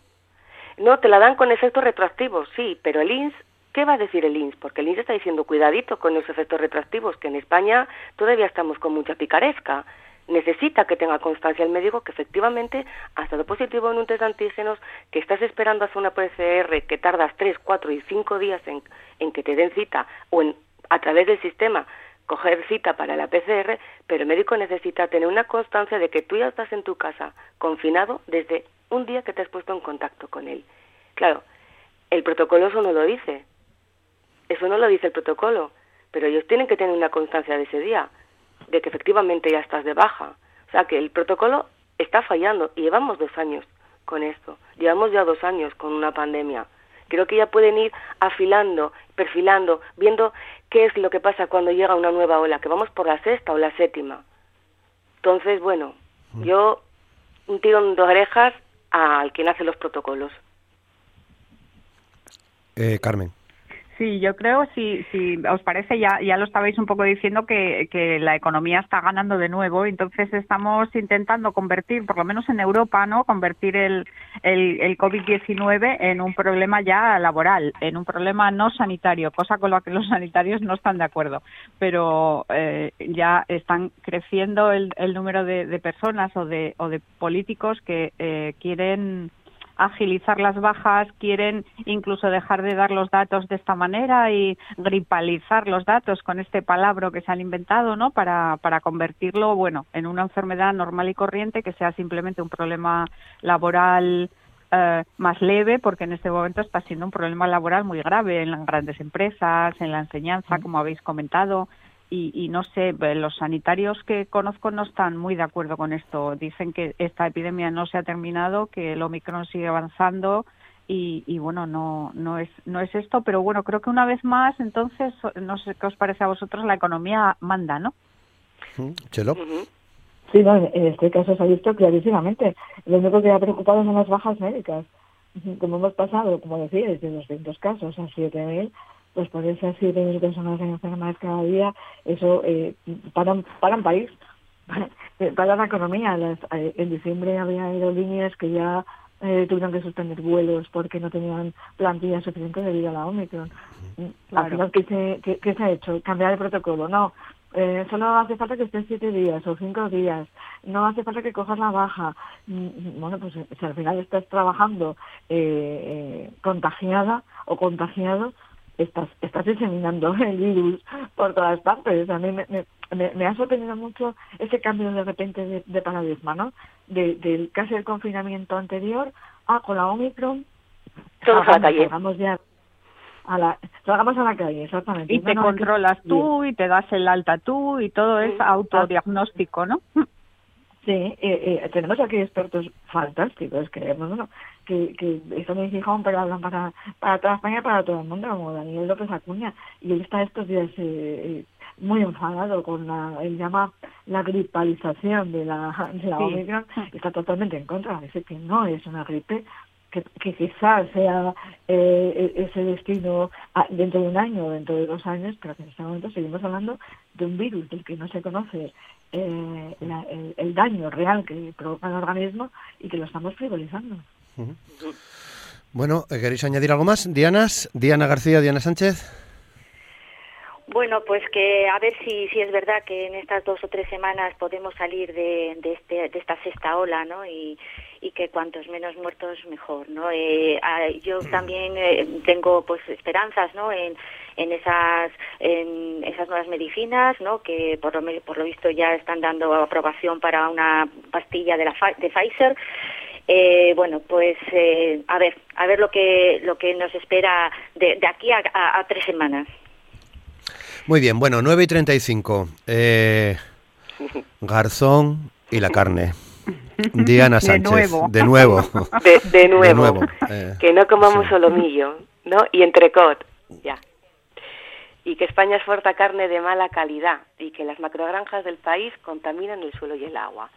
No, te la dan con efectos retroactivos, sí, pero el INS, ¿qué va a decir el INS? Porque el INS está diciendo cuidadito con los efectos retroactivos, que en España todavía estamos con mucha picaresca. Necesita que tenga constancia el médico que efectivamente ha estado positivo en un test de antígenos, que estás esperando hacer una PCR que tardas 3, 4 y 5 días en, en que te den cita o en, a través del sistema coger cita para la PCR, pero el médico necesita tener una constancia de que tú ya estás en tu casa confinado desde un día que te has puesto en contacto con él. Claro, el protocolo eso no lo dice. Eso no lo dice el protocolo, pero ellos tienen que tener una constancia de ese día, de que efectivamente ya estás de baja. O sea que el protocolo está fallando y llevamos dos años con esto. Llevamos ya dos años con una pandemia. Creo que ya pueden ir afilando, perfilando, viendo qué es lo que pasa cuando llega una nueva ola, que vamos por la sexta o la séptima. Entonces, bueno, mm. yo un tiro de orejas al quien hace los protocolos. Eh, Carmen. Sí, yo creo, si, si os parece, ya, ya lo estabais un poco diciendo, que, que la economía está ganando de nuevo. Entonces estamos intentando convertir, por lo menos en Europa, ¿no? Convertir el, el, el COVID-19 en un problema ya laboral, en un problema no sanitario, cosa con la que los sanitarios no están de acuerdo. Pero eh, ya están creciendo el, el número de, de, personas o de, o de políticos que eh, quieren agilizar las bajas, quieren incluso dejar de dar los datos de esta manera y gripalizar los datos con este palabra que se han inventado, ¿no? Para, para convertirlo, bueno, en una enfermedad normal y corriente que sea simplemente un problema laboral eh, más leve, porque en este momento está siendo un problema laboral muy grave en las grandes empresas, en la enseñanza, como habéis comentado y, no sé, eh, los sanitarios que conozco no están muy de acuerdo con esto. Dicen que esta epidemia no se ha terminado, que el Omicron sigue avanzando y, y, bueno, no, no, es, no es esto, pero bueno, creo que una vez más, entonces, no sé qué os parece a vosotros, la economía manda, ¿no? Chelo. Sí, no, en este caso se ha visto clarísimamente. Lo único que ha preocupado son las bajas médicas. Como hemos pasado, como decía, de 200 casos a 7.000, pues por esas siete personas enfermas cada día, eso eh, paran, paran país, [LAUGHS] para la economía. Las, eh, en diciembre había aerolíneas que ya eh, tuvieron que suspender vuelos porque no tenían plantilla suficiente debido a la Omicron. Claro. ¿qué se, qué, se ha hecho? Cambiar el protocolo. No, eh, solo hace falta que estés siete días o cinco días, no hace falta que cojas la baja. Mm, mm, bueno, pues si al final estás trabajando eh, eh, contagiada o contagiado, estás, estás diseminando [LAUGHS] el virus por todas partes. A mí me, me, me ha sorprendido mucho ese cambio de repente de, paradigma, ¿no? De, del casi el confinamiento anterior a con la Omicron. Todos a la calle. ya a la, salgamos a la calle, exactamente. Y te controlas tú y te das el alta tú y todo es autodiagnóstico, ¿no? [LAUGHS] Sí, eh, eh, tenemos aquí expertos fantásticos que, bueno, que, que están en Gijón, pero hablan para, para toda España, para todo el mundo, como Daniel López Acuña, y él está estos días eh, muy enfadado con la, él llama la gripalización de la, de la Omicron, está totalmente en contra, dice que no es una gripe, que, que quizás sea eh, e-, ese destino dentro de un año o dentro de dos años, pero que en este momento seguimos hablando de un virus del que no se conoce eh, el, daño real que provoca el organismo y que lo estamos frivolizando. Bueno, ¿queréis añadir algo más? Dianas, Diana García, Diana Sánchez. Bueno, pues que a ver si, si es verdad que en estas dos o tres semanas podemos salir de, de, este, de esta sexta ola, ¿no? Y, y que cuantos menos muertos mejor, ¿no? Eh, yo también eh, tengo pues esperanzas, ¿no? En, en esas en esas nuevas medicinas, ¿no? Que por lo, por lo visto ya están dando aprobación para una pastilla de la de Pfizer. Eh, bueno, pues eh, a ver, a ver lo que lo que nos espera de, de aquí a, a, tres semanas. Muy bien, bueno, 9 y 35. Eh, [LAUGHS] garzón y la carne. [LAUGHS] Diana Sánchez. De nuevo. [LAUGHS] De nuevo. Eh, que no comamos solomillo, ¿no? Y entrecot, ya. Y que España exporta carne de mala calidad y que las macrogranjas del país contaminan el suelo y el agua.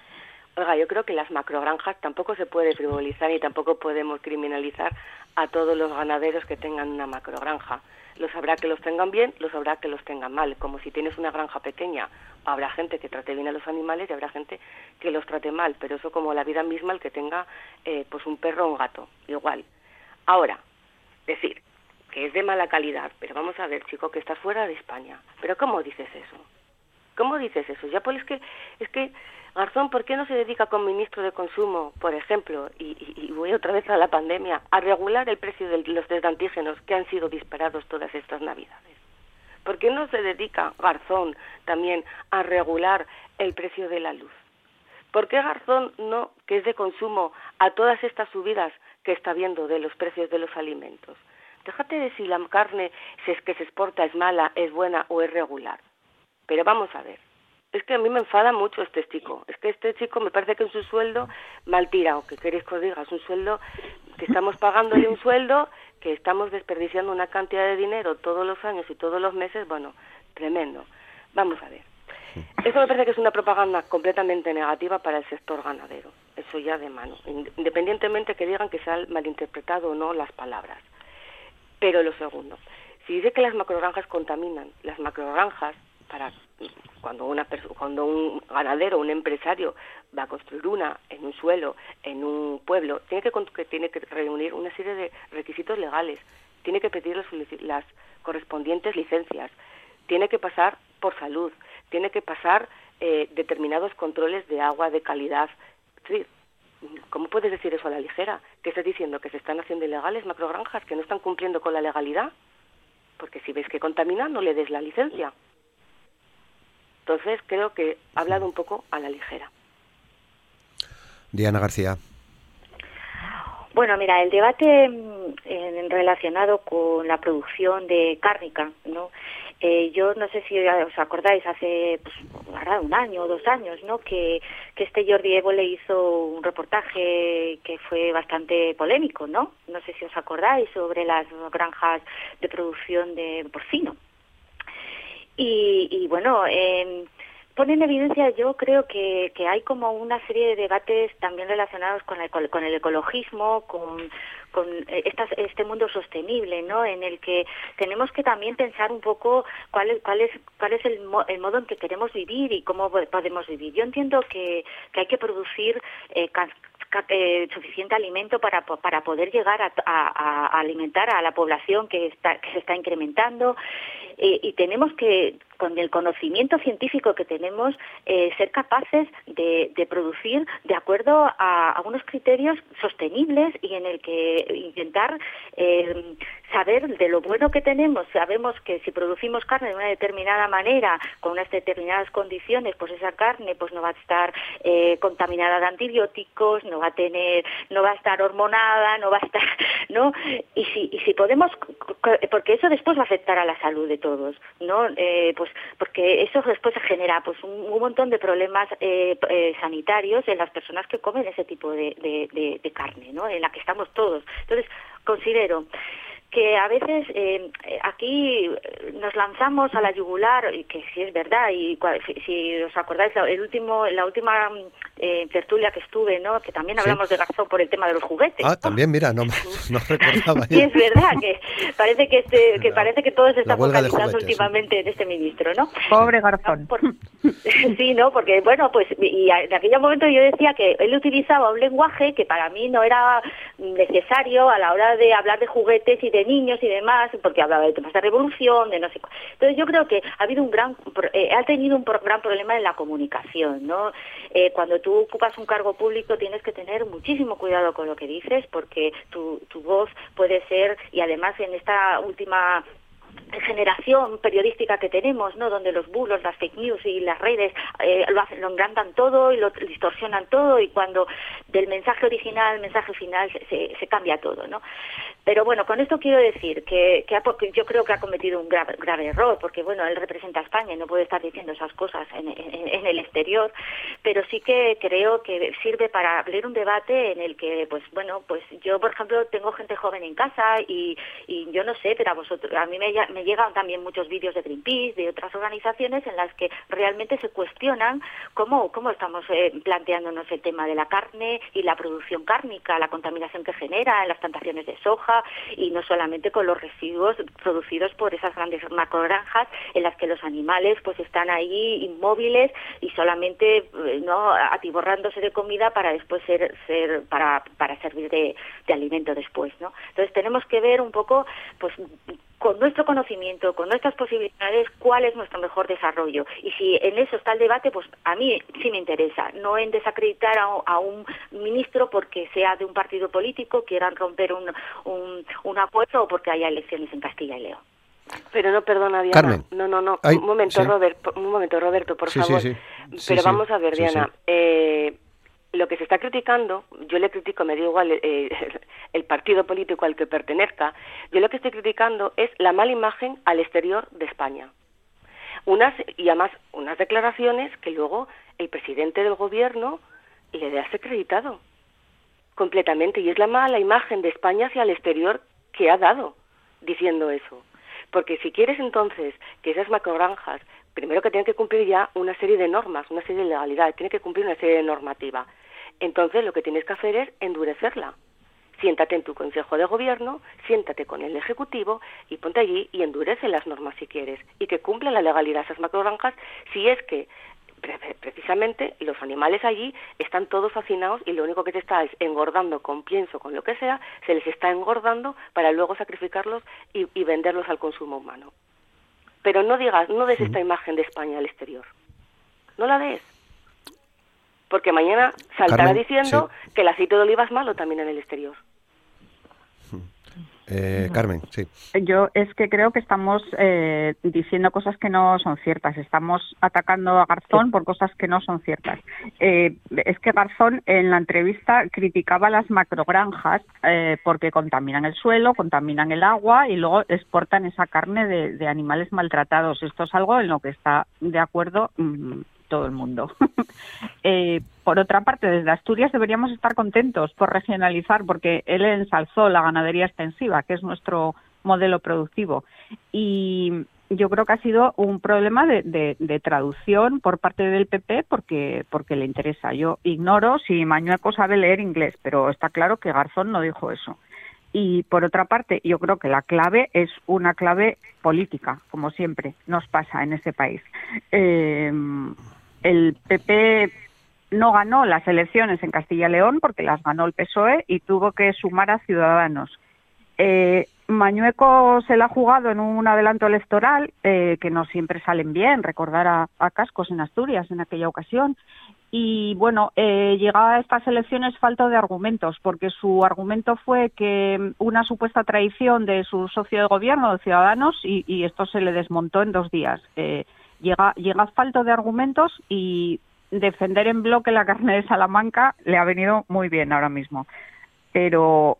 Oiga, yo creo que las macrogranjas tampoco se puede frivolizar y tampoco podemos criminalizar a todos los ganaderos que tengan una macrogranja. Los habrá que los tengan bien, los habrá que los tengan mal. Como si tienes una granja pequeña, habrá gente que trate bien a los animales y habrá gente que los trate mal. Pero eso como la vida misma, el que tenga eh, pues un perro o un gato, igual. Ahora, decir que es de mala calidad, pero vamos a ver, chico, que estás fuera de España. Pero ¿cómo dices eso? ¿Cómo dices eso? Ya pues es que es que Garzón, ¿por qué no se dedica como ministro de Consumo, por ejemplo, y, voy otra vez a la pandemia, a regular el precio de los test antígenos que han sido disparados todas estas navidades? ¿Por qué no se dedica Garzón también a regular el precio de la luz? ¿Por qué Garzón no, que es de consumo, a todas estas subidas que está viendo de los precios de los alimentos? Déjate de si la carne que se exporta es mala, es buena o es regular. Pero vamos a ver, es que a mí me enfada mucho este chico. Es que este chico me parece que es un sueldo mal tirado, que queréis que os diga, es un sueldo que estamos pagándole un sueldo, que estamos desperdiciando una cantidad de dinero todos los años y todos los meses, bueno, tremendo. Vamos a ver. Eso me parece que es una propaganda completamente negativa para el sector ganadero. Eso ya de mano. Independientemente que digan que se han malinterpretado o no las palabras. Pero lo segundo, si dice que las macrogranjas contaminan, las macrogranjas para cuando una cuando un ganadero un empresario va a construir una en un suelo en un pueblo tiene que, tiene que reunir una serie de requisitos legales tiene que pedir las, correspondientes licencias tiene que pasar por salud tiene que pasar eh, determinados controles de agua de calidad ¿Cómo puedes decir eso a la ligera? ¿Qué estás diciendo? ¿Que se están haciendo ilegales macrogranjas? ¿Que no están cumpliendo con la legalidad? Porque si ves que contamina, no le des la licencia. Entonces creo que ha hablado un poco a la ligera. Diana García. Bueno, mira, el debate mm, relacionado con la producción de cárnica, ¿no? Eh, yo no sé si os acordáis, hace pues, un año o dos años, ¿no? Que, que este Jordi Evo le hizo un reportaje que fue bastante polémico, ¿no? No sé si os acordáis sobre las granjas de producción de porcino. Y, y bueno, eh, pone en evidencia, yo creo que, que hay como una serie de debates también relacionados con el, con el ecologismo, con, con eh, este mundo sostenible, ¿no? En el que tenemos que también pensar un poco cuál es, cuál es, cuál es el, el modo en que queremos vivir y cómo podemos vivir. Yo entiendo que, que hay que producir eh, eh, suficiente alimento para, para poder llegar a, alimentar a la población que, está, que se está incrementando. Eh, y tenemos que, con el conocimiento científico que tenemos, eh, ser capaces de, producir de acuerdo a, a, unos criterios sostenibles y en el que intentar saber de lo bueno que tenemos. Sabemos que si producimos carne de una determinada manera, con unas determinadas condiciones, pues esa carne pues no va a estar eh, contaminada de antibióticos, no va a tener, no va a estar hormonada, no va a estar, [LAUGHS] ¿no? Y si, y si podemos, porque eso después va a afectar a la salud de todos, ¿no? Eh, pues porque eso después genera pues un, montón de problemas eh, sanitarios en las personas que comen ese tipo de, de carne, ¿no? En la que estamos todos. Entonces, considero que a veces eh, aquí nos lanzamos a la yugular, y que sí es verdad, y si os acordáis, el último, la última eh, tertulia que estuve, ¿no? que también hablamos de Garzón por el tema de los juguetes. Ah, también, mira, no, [LAUGHS] [LAUGHS] no recordaba. sí, es verdad, que parece que, este, que, parece que todo se está focalizando últimamente en este ministro, ¿no? Pobre Garzón. [LAUGHS] sí, ¿no? Porque, bueno, pues, y en aquel momento yo decía que él utilizaba un lenguaje que para mí no era necesario a la hora de hablar de juguetes y de niños y demás, porque hablaba de temas de revolución, de no sé Entonces yo creo que ha habido un gran, eh, ha tenido un gran problema en la comunicación, ¿no? Eh, cuando tú ocupas un cargo público tienes que tener muchísimo cuidado con lo que dices, porque tu, tu voz puede ser, y además en esta última generación periodística que tenemos, ¿no? Donde los bulos, las fake news y las redes eh, lo hacen, lo engrandan todo y lo distorsionan todo y cuando del mensaje original al mensaje final se, cambia todo, ¿no? Pero bueno, con esto quiero decir que, yo creo que ha cometido un grave, error, porque bueno, él representa a España y no puede estar diciendo esas cosas en, el exterior, pero sí que creo que sirve para abrir un debate en el que, pues bueno, pues yo, por ejemplo, tengo gente joven en casa y, yo no sé, pero a mí me, llegan también muchos vídeos de Greenpeace, de otras organizaciones en las que realmente se cuestionan cómo, estamos eh, planteándonos el tema de la carne y la producción cárnica, la contaminación que genera en las plantaciones de soja, y no solamente con los residuos producidos por esas grandes macrogranjas en las que los animales pues están ahí inmóviles y solamente eh, no atiborrándose de comida para después ser, para, para servir de, de alimento después, ¿no? Entonces tenemos que ver un poco pues con nuestro conocimiento, con nuestras posibilidades, cuál es nuestro mejor desarrollo. Y si en eso está el debate, pues a mí sí me interesa, no en desacreditar a, un ministro porque sea de un partido político, quieran romper un, un, acuerdo o porque haya elecciones en Castilla y León. Pero no, perdona, Diana. No, no, no. un momento, Robert, un momento, Roberto, por favor. Pero vamos a ver, Diana. Eh, lo que se está criticando, yo le critico, me da igual eh, [LAUGHS] el partido político al que pertenezca, yo lo que estoy criticando es la mala imagen al exterior de España. Unas, y además unas declaraciones que luego el presidente del gobierno le ha acreditado completamente. Y es la mala imagen de España hacia el exterior que ha dado diciendo eso. Porque si quieres entonces que esas macrogranjas, primero que tienen que cumplir ya una serie de normas, una serie de legalidades, tienen que cumplir una serie de normativa. Entonces lo que tienes que hacer es endurecerla. Siéntate en tu consejo de gobierno, siéntate con el ejecutivo y ponte allí y endurece las normas si quieres y que cumplan la legalidad esas macrogranjas si es que precisamente los animales allí están todos hacinados y lo único que te está es engordando con pienso, con lo que sea, se les está engordando para luego sacrificarlos y, venderlos al consumo humano. Pero no digas, no des esta imagen de España al exterior. No la des porque mañana saltará diciendo que el aceite de oliva es malo también en el exterior. Eh, Carmen, sí. Yo es que creo que estamos eh, diciendo cosas que no son ciertas. Estamos atacando a Garzón por cosas que no son ciertas. Eh, es que Garzón en la entrevista criticaba las macrogranjas porque contaminan el suelo, contaminan el agua y luego exportan esa carne de, animales maltratados. Esto es algo en lo que está de acuerdo. Mm, todo el mundo. [LAUGHS] Por otra parte, desde Asturias deberíamos estar contentos por regionalizar, porque él ensalzó la ganadería extensiva, que es nuestro modelo productivo. Y yo creo que ha sido un problema de, traducción por parte del PP porque, porque le interesa. Yo ignoro si Mañueco sabe leer inglés, pero está claro que Garzón no dijo eso. Y por otra parte, yo creo que la clave es una clave política, como siempre nos pasa en este país. Eh, el PP no ganó las elecciones en Castilla y León porque las ganó el PSOE y tuvo que sumar a Ciudadanos. Eh, Mañueco se la ha jugado en un adelanto electoral eh, que no siempre salen bien, recordar a, Cascos en Asturias en aquella ocasión. Y bueno, eh, llega a estas elecciones falta de argumentos, porque su argumento fue que una supuesta traición de su socio de gobierno, de Ciudadanos, y, esto se le desmontó en dos días. Eh, llega, llega falto de argumentos y defender en bloque la carne de Salamanca le ha venido muy bien ahora mismo. Pero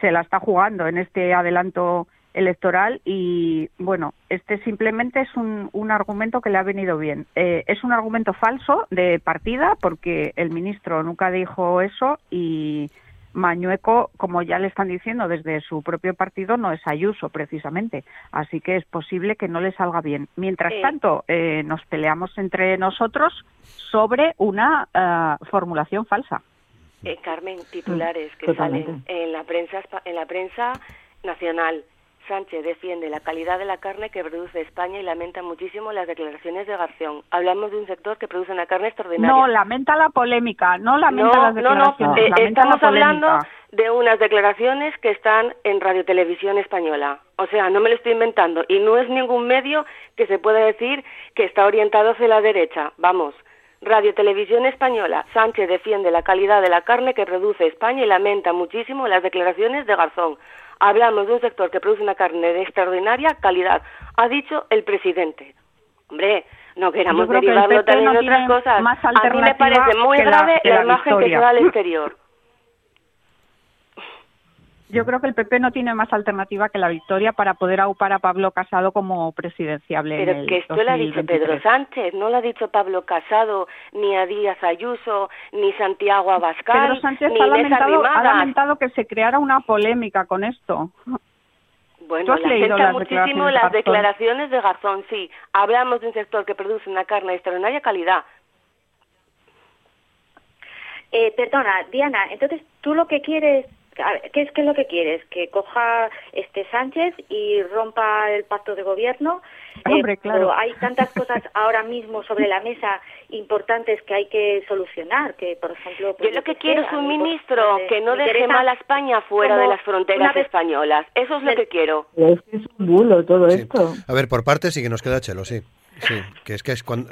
se la está jugando en este adelanto electoral y bueno, este simplemente es un, argumento que le ha venido bien. Eh, es un argumento falso de partida porque el ministro nunca dijo eso y Mañueco, como ya le están diciendo desde su propio partido, no es Ayuso precisamente. Así que es posible que no le salga bien. Mientras tanto, eh, nos peleamos entre nosotros sobre una eh, formulación falsa. Eh, Carmen, titulares que salen en la prensa en la prensa nacional Sánchez defiende la calidad de la carne que produce España y lamenta muchísimo las declaraciones de García. Hablamos de un sector que produce una carne extraordinaria. No, lamenta la polémica, no lamenta las declaraciones. No, no, estamos hablando de unas declaraciones que están en Radio Televisión Española. O sea, no me lo estoy inventando. Y no es ningún medio que se pueda decir que está orientado hacia la derecha. Vamos. Radio Televisión Española. Sánchez defiende la calidad de la carne que produce España y lamenta muchísimo las declaraciones de Garzón. Hablamos de un sector que produce una carne de extraordinaria calidad, ha dicho el presidente. Hombre, no queramos derivarlo también en otras cosas. A mí me parece muy grave la, imagen que se da al exterior. Yo creo que el PP no tiene más alternativa que la victoria para poder aupar a Pablo Casado como presidenciable. Pero en el que esto lo ha dicho 2023. Pedro Sánchez, no lo ha dicho Pablo Casado, ni a Díaz Ayuso, ni Santiago Abascal, Pedro Sánchez ni ha lamentado, ha lamentado que se creara una polémica con esto. ¿Tú Bueno, has le afecta las muchísimo declaraciones de las Garzón? declaraciones de Garzón, sí. Hablamos de un sector que produce una carne de extraordinaria calidad. Eh, perdona, Diana, entonces tú lo que quieres, ver, ¿qué es, ¿qué es lo que quieres? ¿Que coja este Sánchez y rompa el pacto de gobierno? Eh, claro. pero hay tantas cosas [LAUGHS] ahora mismo sobre la mesa importantes que hay que solucionar, que por ejemplo... pues, Yo lo que quiero es un pues, ministro que no deje mal a España fuera de las fronteras vez- españolas. Eso es lo que quiero. Es que es un bulo todo Sí. esto. A ver, por partes sí que nos queda chelo, sí. Sí, que es que es cuando...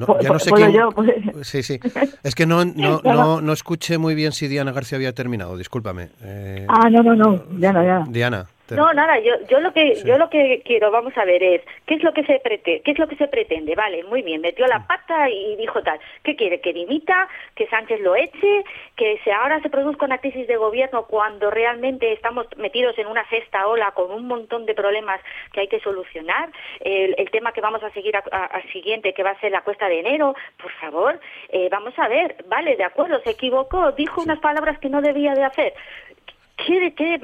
No, ya no po- sé quién... yo, pues- [LAUGHS] Sí, sí. [LAUGHS] Es que no, no, no, no escuché muy bien si Diana García había terminado, discúlpame. Eh, Ah, no, no, no, ya no, ya. Diana. Te- No, nada, yo, yo lo que Sí. yo lo que quiero, vamos a ver, es qué es lo que se pretende, qué es lo que se pretende, vale, muy bien, metió la pata y dijo tal, ¿qué quiere? Que dimita, que Sánchez lo eche, que se ahora se produzca una crisis de gobierno cuando realmente estamos metidos en una sexta ola con un montón de problemas que hay que solucionar, el, el tema que vamos a seguir al siguiente, que va a ser la cuesta de enero, por favor, eh, vamos a ver, vale, de acuerdo, se equivocó, dijo unas palabras que no debía de hacer. ¿Qué, qué,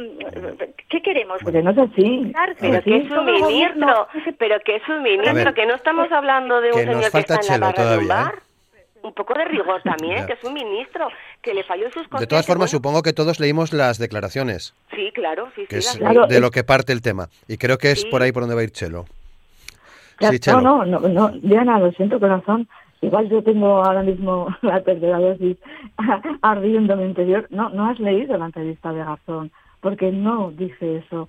qué queremos? Porque no es así. Pero que es un ministro, pero que es un ministro, que no estamos hablando de un que señor que está en la barra de un todavía, ¿eh? bar. Un poco de rigor también, que es un ministro, que le falló en sus De todas formas, Bueno, supongo que todos leímos las declaraciones, Sí, claro, sí, que sí. es las- Claro, de es- lo que parte el tema. Y creo que es Sí. por ahí por donde va a ir Chelo. Sí, Chelo. no, no, no, no, Diana, lo siento corazón. Igual yo tengo ahora mismo [LAUGHS] la tercera dosis [LAUGHS] ardiendo en mi interior. No, no has leído la entrevista de Garzón, porque no dice eso.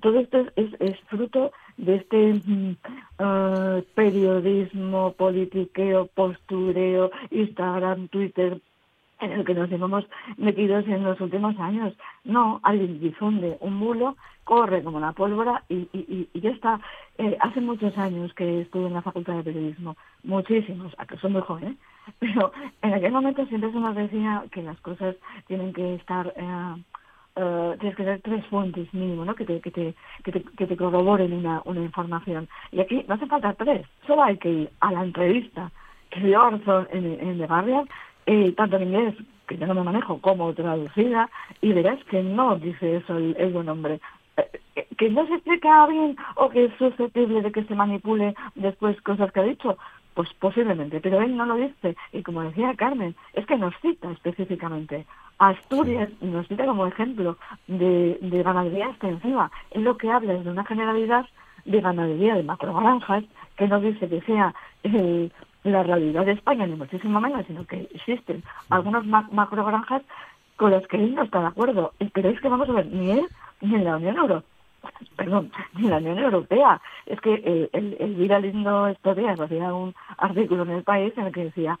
Todo esto es, es, es fruto de este mm, eh, periodismo, politiqueo, postureo, Instagram, Twitter, en el que nos llevamos metidos en los últimos años. No, alguien difunde un bulo, corre como la pólvora y, y, ya está. Eh, hace muchos años que estuve en la Facultad de Periodismo, muchísimos, a que soy muy joven, [LAUGHS] pero en aquel momento siempre se nos decía que las cosas tienen que estar... eh, tienes que tener tres fuentes mínimo, ¿no? Que te, que te, que te, que te corroboren una, una información. Y aquí no hace falta tres, solo hay que ir a la entrevista que dio Garzón en, en The Guardian, eh, tanto en inglés, que yo no me manejo, como traducida, y verás que no dice eso el, el buen hombre. Eh, eh, que no se explica bien o que es susceptible de que se manipule después cosas que ha dicho, pues posiblemente, pero él no lo dice. Y como decía Carmen, es que nos cita específicamente. Asturias nos cita como ejemplo de, de ganadería extensiva. Es lo que habla es de una generalidad de ganadería de macrogranjas, que no dice que sea eh, la realidad de España, ni muchísimo menos, sino que existen algunas ma- macrogranjas con las que él no está de acuerdo. Y- es que vamos a ver, ni él ni en la Unión Europea, [LAUGHS] perdón, ni la Unión Europea. Es que el, el, el Vira Lindo estos días hacía un artículo en el país en el que decía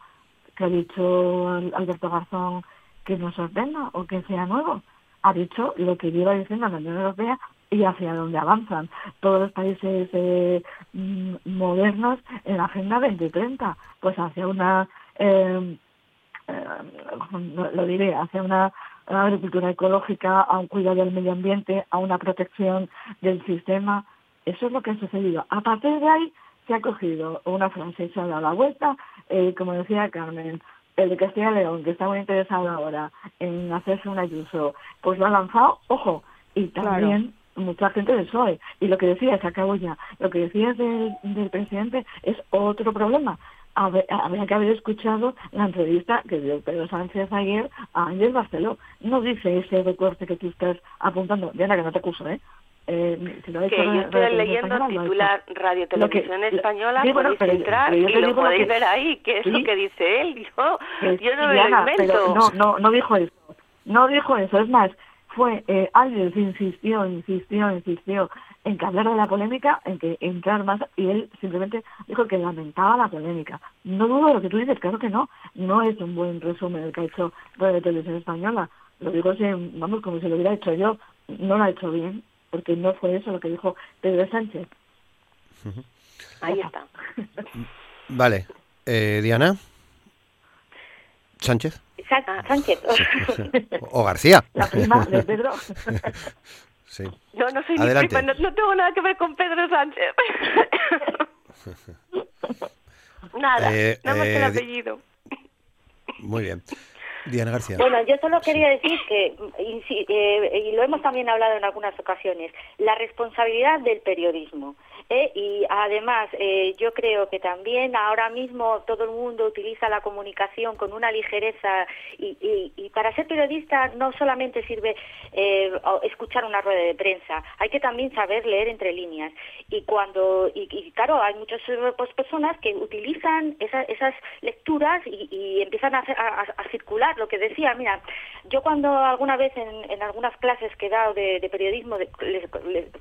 que ha dicho Al- Alberto Garzón que nos sorprenda o que sea nuevo. Ha dicho lo que lleva diciendo la Unión Europea y hacia dónde avanzan todos los países eh, mm, modernos en la Agenda 2030, pues hacia una, eh, eh, lo diré, hacia una agricultura ecológica, a un cuidado del medio ambiente, a una protección del sistema. Eso es lo que ha sucedido. A partir de ahí se ha cogido una ha dado la vuelta, eh, como decía Carmen, el de Castilla y León, que está muy interesado ahora en hacerse un ayuso, pues lo ha lanzado, ojo, y también mucha gente del PSOE. Y lo que decía, se acabó ya, lo que decías del, del presidente es otro problema. Habría que haber escuchado la entrevista que dio Pedro Sánchez ayer a Ángel Barceló. No dice ese recorte que tú estás apuntando. Diana, que no te acuso, ¿eh? Eh, si lo que yo estoy leyendo Española, titular. Radio que- Televisión lo- Española, sí, bueno, podéis entrar y lo podéis que- ver ahí, que es Sí. lo que dice él. Yo, que yo no me lo invento. pero no, no, no dijo eso. No dijo eso. Es más, fue eh, alguien que insistió, insistió, insistió en que hablar de la polémica, en que entrar más, y él simplemente dijo que lamentaba la polémica. No dudo de lo que tú dices, claro que no. No es un buen resumen el que ha hecho Radio Televisión Española. Lo digo sin, vamos, como si lo hubiera hecho yo. No lo ha hecho bien, porque no fue eso lo que dijo Pedro Sánchez. Ahí está. [LAUGHS] Vale. Eh, Diana. Sánchez. Ah. Sánchez. [LAUGHS] o García. La prima de Pedro. [LAUGHS] sí. No, no soy Adelante. ni prima, no, no tengo nada que ver con Pedro Sánchez. [LAUGHS] nada, Eh, nada más que el eh, apellido. Muy bien. Diana García. Bueno, yo solo quería decir que, y, eh, y lo hemos también hablado en algunas ocasiones, la responsabilidad del periodismo. ¿Eh? Y además, eh, yo creo que también ahora mismo todo el mundo utiliza la comunicación con una ligereza y, para ser periodista no solamente sirve eh, escuchar una rueda de prensa, hay que también saber leer entre líneas. Y cuando, y, claro, hay muchas pues, personas que utilizan esa- esas lecturas y, empiezan a, circular lo que decía. Mira, yo cuando alguna vez en, algunas clases que he dado de, periodismo,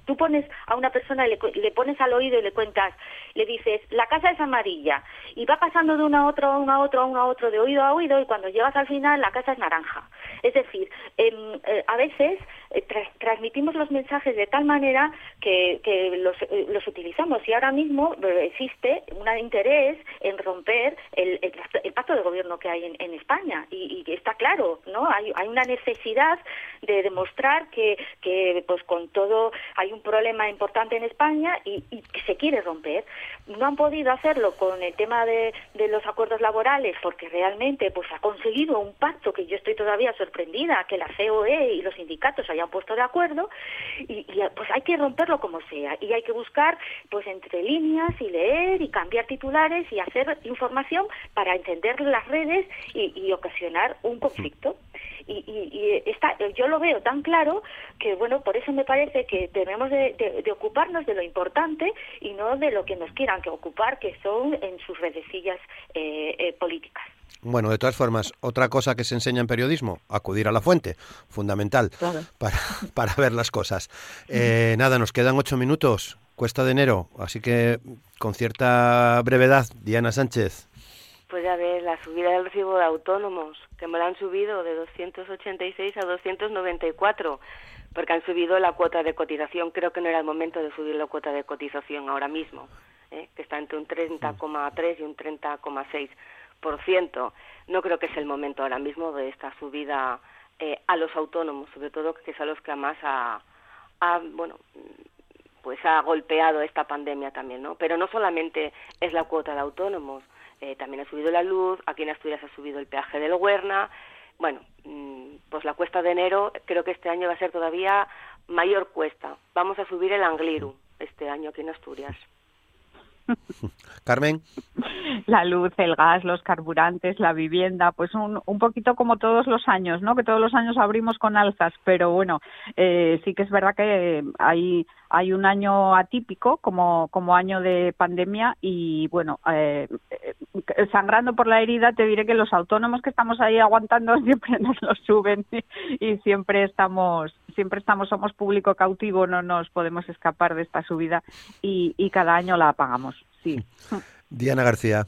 tú pones a una persona, y le pones al oído y le cuentas, le dices, la casa es amarilla, y va pasando de uno a otro, a uno a otro, a uno a otro, de oído a oído, y cuando llegas al final la casa es naranja. Es decir, em, eh, a veces eh, transmitimos los mensajes de tal manera que, eh, los utilizamos y ahora mismo existe un interés en romper el, pacto de gobierno que hay en, España y, está claro, ¿no? Hay, una necesidad de demostrar que, que pues con todo hay un problema importante en España y, y se quiere romper. No han podido hacerlo con el tema de, de los acuerdos laborales porque realmente pues ha conseguido un pacto que yo estoy todavía sorprendida que la COE y los sindicatos hayan puesto de acuerdo y, y, pues hay que romperlo como sea y hay que buscar pues entre líneas y leer y cambiar titulares y hacer información para entender las redes y, y ocasionar un conflicto y, y- y está, yo lo veo tan claro que bueno por eso me parece que debemos de, de- de ocuparnos de lo importante y no de lo que nos quieran que ocupar que son en sus redecillas eh, eh, políticas Bueno, de todas formas, otra cosa que se enseña en periodismo, acudir a la fuente, fundamental Claro. para, [LAUGHS] para ver las cosas. Eh, nada, nos quedan ocho minutos, cuesta de enero, así que con cierta brevedad, Diana Sánchez. Pues ya ves, la subida del recibo de autónomos, que me la han subido de 286 a 294, porque han subido la cuota de cotización. Creo que no era el momento de subir la cuota de cotización ahora mismo, ¿eh? que está entre un 30,3 y un 30,6%. No creo que es el momento ahora mismo de esta subida eh, a los autónomos, sobre todo que es a los que más ha, ha, bueno, pues ha golpeado esta pandemia también, ¿no? Pero no solamente es la cuota de autónomos, eh, también ha subido la luz, aquí en Asturias ha subido el peaje del Huerna, bueno, mm, pues la cuesta de enero creo que este año va a ser todavía mayor cuesta. Vamos a subir el Angliru este año aquí en Asturias. [LAUGHS] Carmen. la luz, el gas, los carburantes, la vivienda, pues un, un poquito como todos los años, ¿no? Que todos los años abrimos con alzas, pero bueno, eh, sí que es verdad que hay hay un año atípico como como año de pandemia y bueno, eh, eh, sangrando por la herida te diré que los autónomos que estamos ahí aguantando [LAUGHS] siempre nos lo suben y, siempre estamos siempre estamos somos público cautivo, no nos podemos escapar de esta subida y, y cada año la pagamos, sí. Diana García.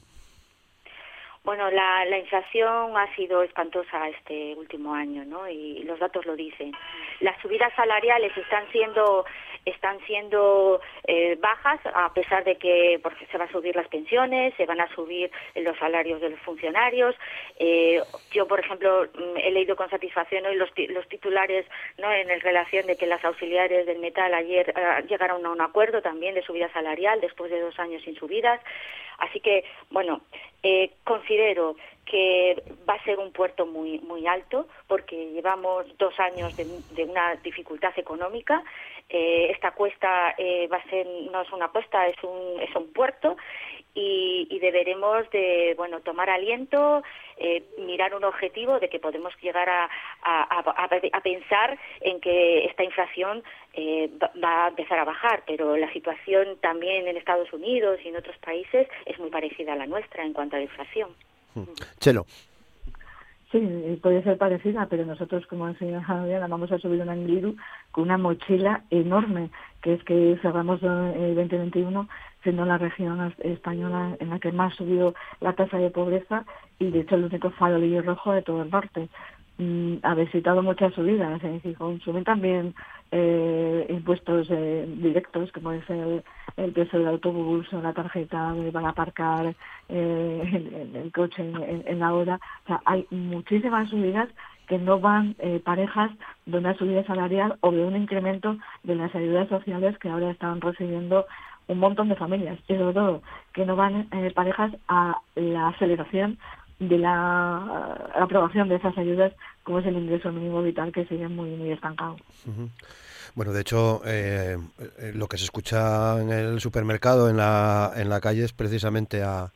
Bueno, la, la inflación ha sido espantosa este último año, ¿no? Y los datos lo dicen. Las subidas salariales están siendo están siendo eh, bajas a pesar de que porque se van a subir las pensiones, se van a subir los salarios de los funcionarios. Eh, yo, por ejemplo, mm, he leído con satisfacción hoy los, los titulares no en el relación de que las auxiliares del metal ayer eh, llegaron a un acuerdo también de subida salarial después de dos años sin subidas. Así que, bueno, eh, considero que va a ser un puerto muy muy alto porque llevamos dos años de, una dificultad económica. Eh, esta cuesta eh, va a ser no es una cuesta, es un es un puerto y, y deberemos de bueno tomar aliento, eh, mirar un objetivo de que podemos llegar a, a, a- a pensar en que esta inflación eh, va- a empezar a bajar, pero la situación también en Estados Unidos y en otros países es muy parecida a la nuestra en cuanto a la inflación. Chelo. Sí, puede ser parecida, pero nosotros, como enseña Javier, vamos a subir un Angliru con una mochila enorme, que es que cerramos el 2021 siendo la región española en la que más ha subido la tasa de pobreza y, de hecho, el único farolillo rojo de todo el norte. Mm, ha visitado muchas subidas, en Gijón suben también eh, impuestos eh, directos, como es el, el del autobús o la tarjeta de van a aparcar eh, el, coche en, la hora. O sea, hay muchísimas subidas que no van eh, parejas de una subida salarial o de un incremento de las ayudas sociales que ahora están recibiendo un montón de familias y sobre todo que no van eh, parejas a la aceleración de la aprobación de esas ayudas como es el ingreso mínimo vital que sigue muy muy estancado. Bueno, de hecho, eh, eh, lo que se escucha en el supermercado, en la, en la calle, es precisamente a,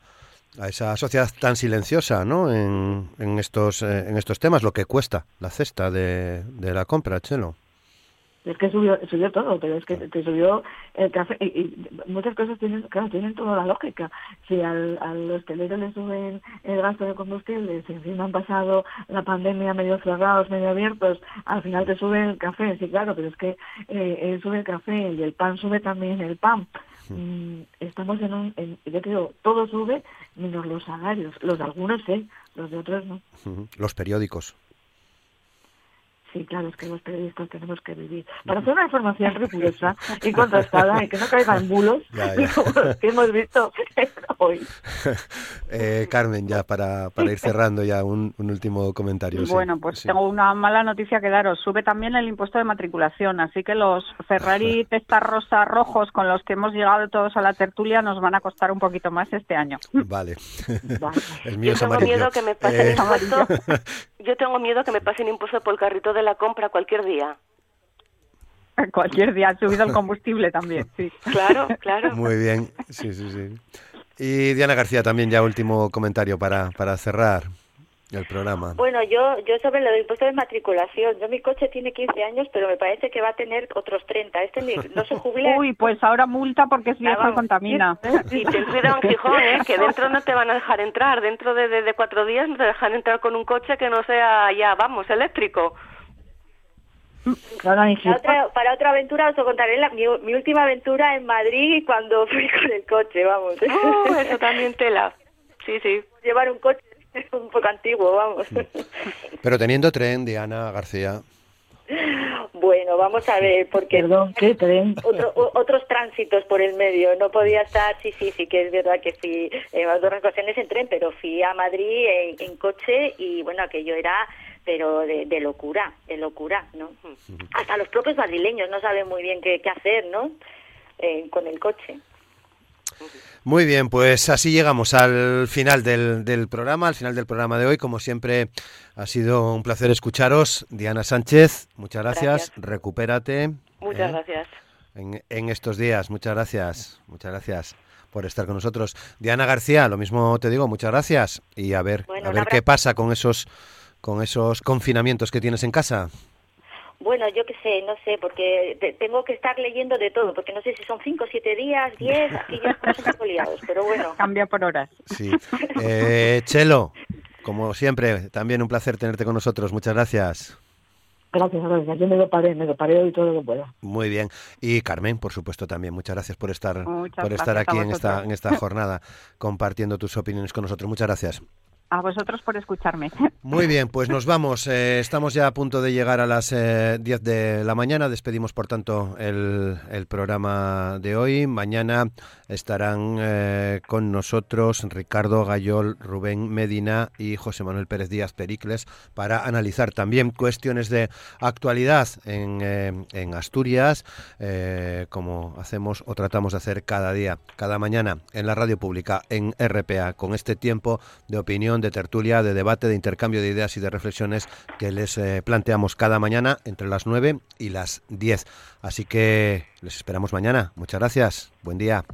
a esa sociedad tan silenciosa ¿no? en, en, estos, en estos temas, lo que cuesta la cesta de, de la compra, Chelo. Es que subió, subió todo, pero es que te subió el café y, muchas cosas tienen, claro, tienen toda la lógica. Si al, a los hoteleros les suben el gasto de combustible, si encima han pasado la pandemia medio cerrados, medio abiertos, al final te sube el café, sí, claro, pero es que eh, sube el café y el pan sube también el pan. Mm, estamos en un, en, yo creo, todo sube menos los salarios. Los de algunos sí, los de otros no. Los periódicos. Sí, claro, es que los periodistas tenemos que vivir. Para hacer una información rigurosa y contrastada y que no caigan bulos, como los que hemos visto [LAUGHS] hoy. [LAUGHS] Eh, Carmen, ya para, para ir cerrando ya un, último comentario. Bueno, pues tengo una mala noticia que daros. Sube también el impuesto de matriculación, así que los Ferrari Testa Rosa rojos con los que hemos llegado todos a la tertulia nos van a costar un poquito más este año. Vale. [LAUGHS] el mío Yo tengo miedo que me pasen eh, impuesto. Yo tengo miedo que me pasen impuesto por el carrito de la compra cualquier día. [LAUGHS] Cualquier día ha subido el combustible también, sí. Claro, claro. Muy bien, sí, sí, sí. Y Diana García, también ya último comentario para, para cerrar el programa. Bueno, yo yo sobre lo del impuesto de matriculación, yo mi coche tiene 15 años, pero me parece que va a tener otros 30. Este no se jubila. [LAUGHS] Uy, pues ahora multa porque es viejo y contamina. [LAUGHS] Y ten cuidado [LAUGHS] en Gijón, ¿eh? que dentro no te van a dejar entrar. Dentro de, de, cuatro días no te dejan entrar con un coche que no sea ya, vamos, eléctrico. Para otra, para otra aventura os contaré la, mi, última aventura en Madrid cuando fui con el coche, vamos. Oh, eso también tela. Sí, sí. Llevar un coche [LAUGHS] un poco antiguo, vamos. Pero teniendo tren, Diana García. Bueno, vamos a ver, porque Perdón, ¿qué tren? otros tránsitos por el medio. No podía estar, sí, sí, sí, que es verdad que fui en otras ocasiones en tren, pero fui a Madrid en, coche y bueno, aquello era pero de, locura, de locura, ¿no? Hasta los propios madrileños no saben muy bien qué, qué hacer, ¿no? Eh, con el coche. Muy bien, pues así llegamos al final del, del, programa, al final del programa de hoy. Como siempre, ha sido un placer escucharos. Diana Sánchez, muchas gracias. Recupérate. Muchas ¿eh? gracias. En, en, estos días, muchas gracias. Muchas gracias por estar con nosotros. Diana García, lo mismo te digo, muchas gracias. Y a ver, a ver qué pasa con esos, con esos confinamientos que tienes en casa. Bueno, yo qué sé, no sé, porque tengo que estar leyendo de todo, porque no sé si son cinco, siete días, diez, aquí ya estamos liados, pero bueno. Cambia por horas. Sí. Eh, Chelo, como siempre, también un placer tenerte con nosotros. Muchas gracias. Gracias, gracias. Yo me lo paré, me lo paré hoy todo lo que pueda. Muy bien. Y Carmen, por supuesto, también. Muchas gracias por estar, por estar aquí en esta, en esta jornada compartiendo tus opiniones con nosotros. Muchas gracias. A vosotros por escucharme. Muy bien, pues nos vamos. Eh, estamos ya a punto de llegar a las 10 eh, de la mañana. Despedimos, por tanto, el, el programa de hoy. Mañana estarán eh, con nosotros Ricardo Gayol, Rubén Medina y José Manuel Pérez Díaz Pericles para analizar también cuestiones de actualidad en, en Asturias, como hacemos o tratamos de hacer cada día, cada mañana en la radio pública, en RPA, con este tiempo de opinión de tertulia, de debate, de intercambio de ideas y de reflexiones que les eh, planteamos cada mañana entre las 9 y las 10. Así que les esperamos mañana. Muchas gracias. Buen día.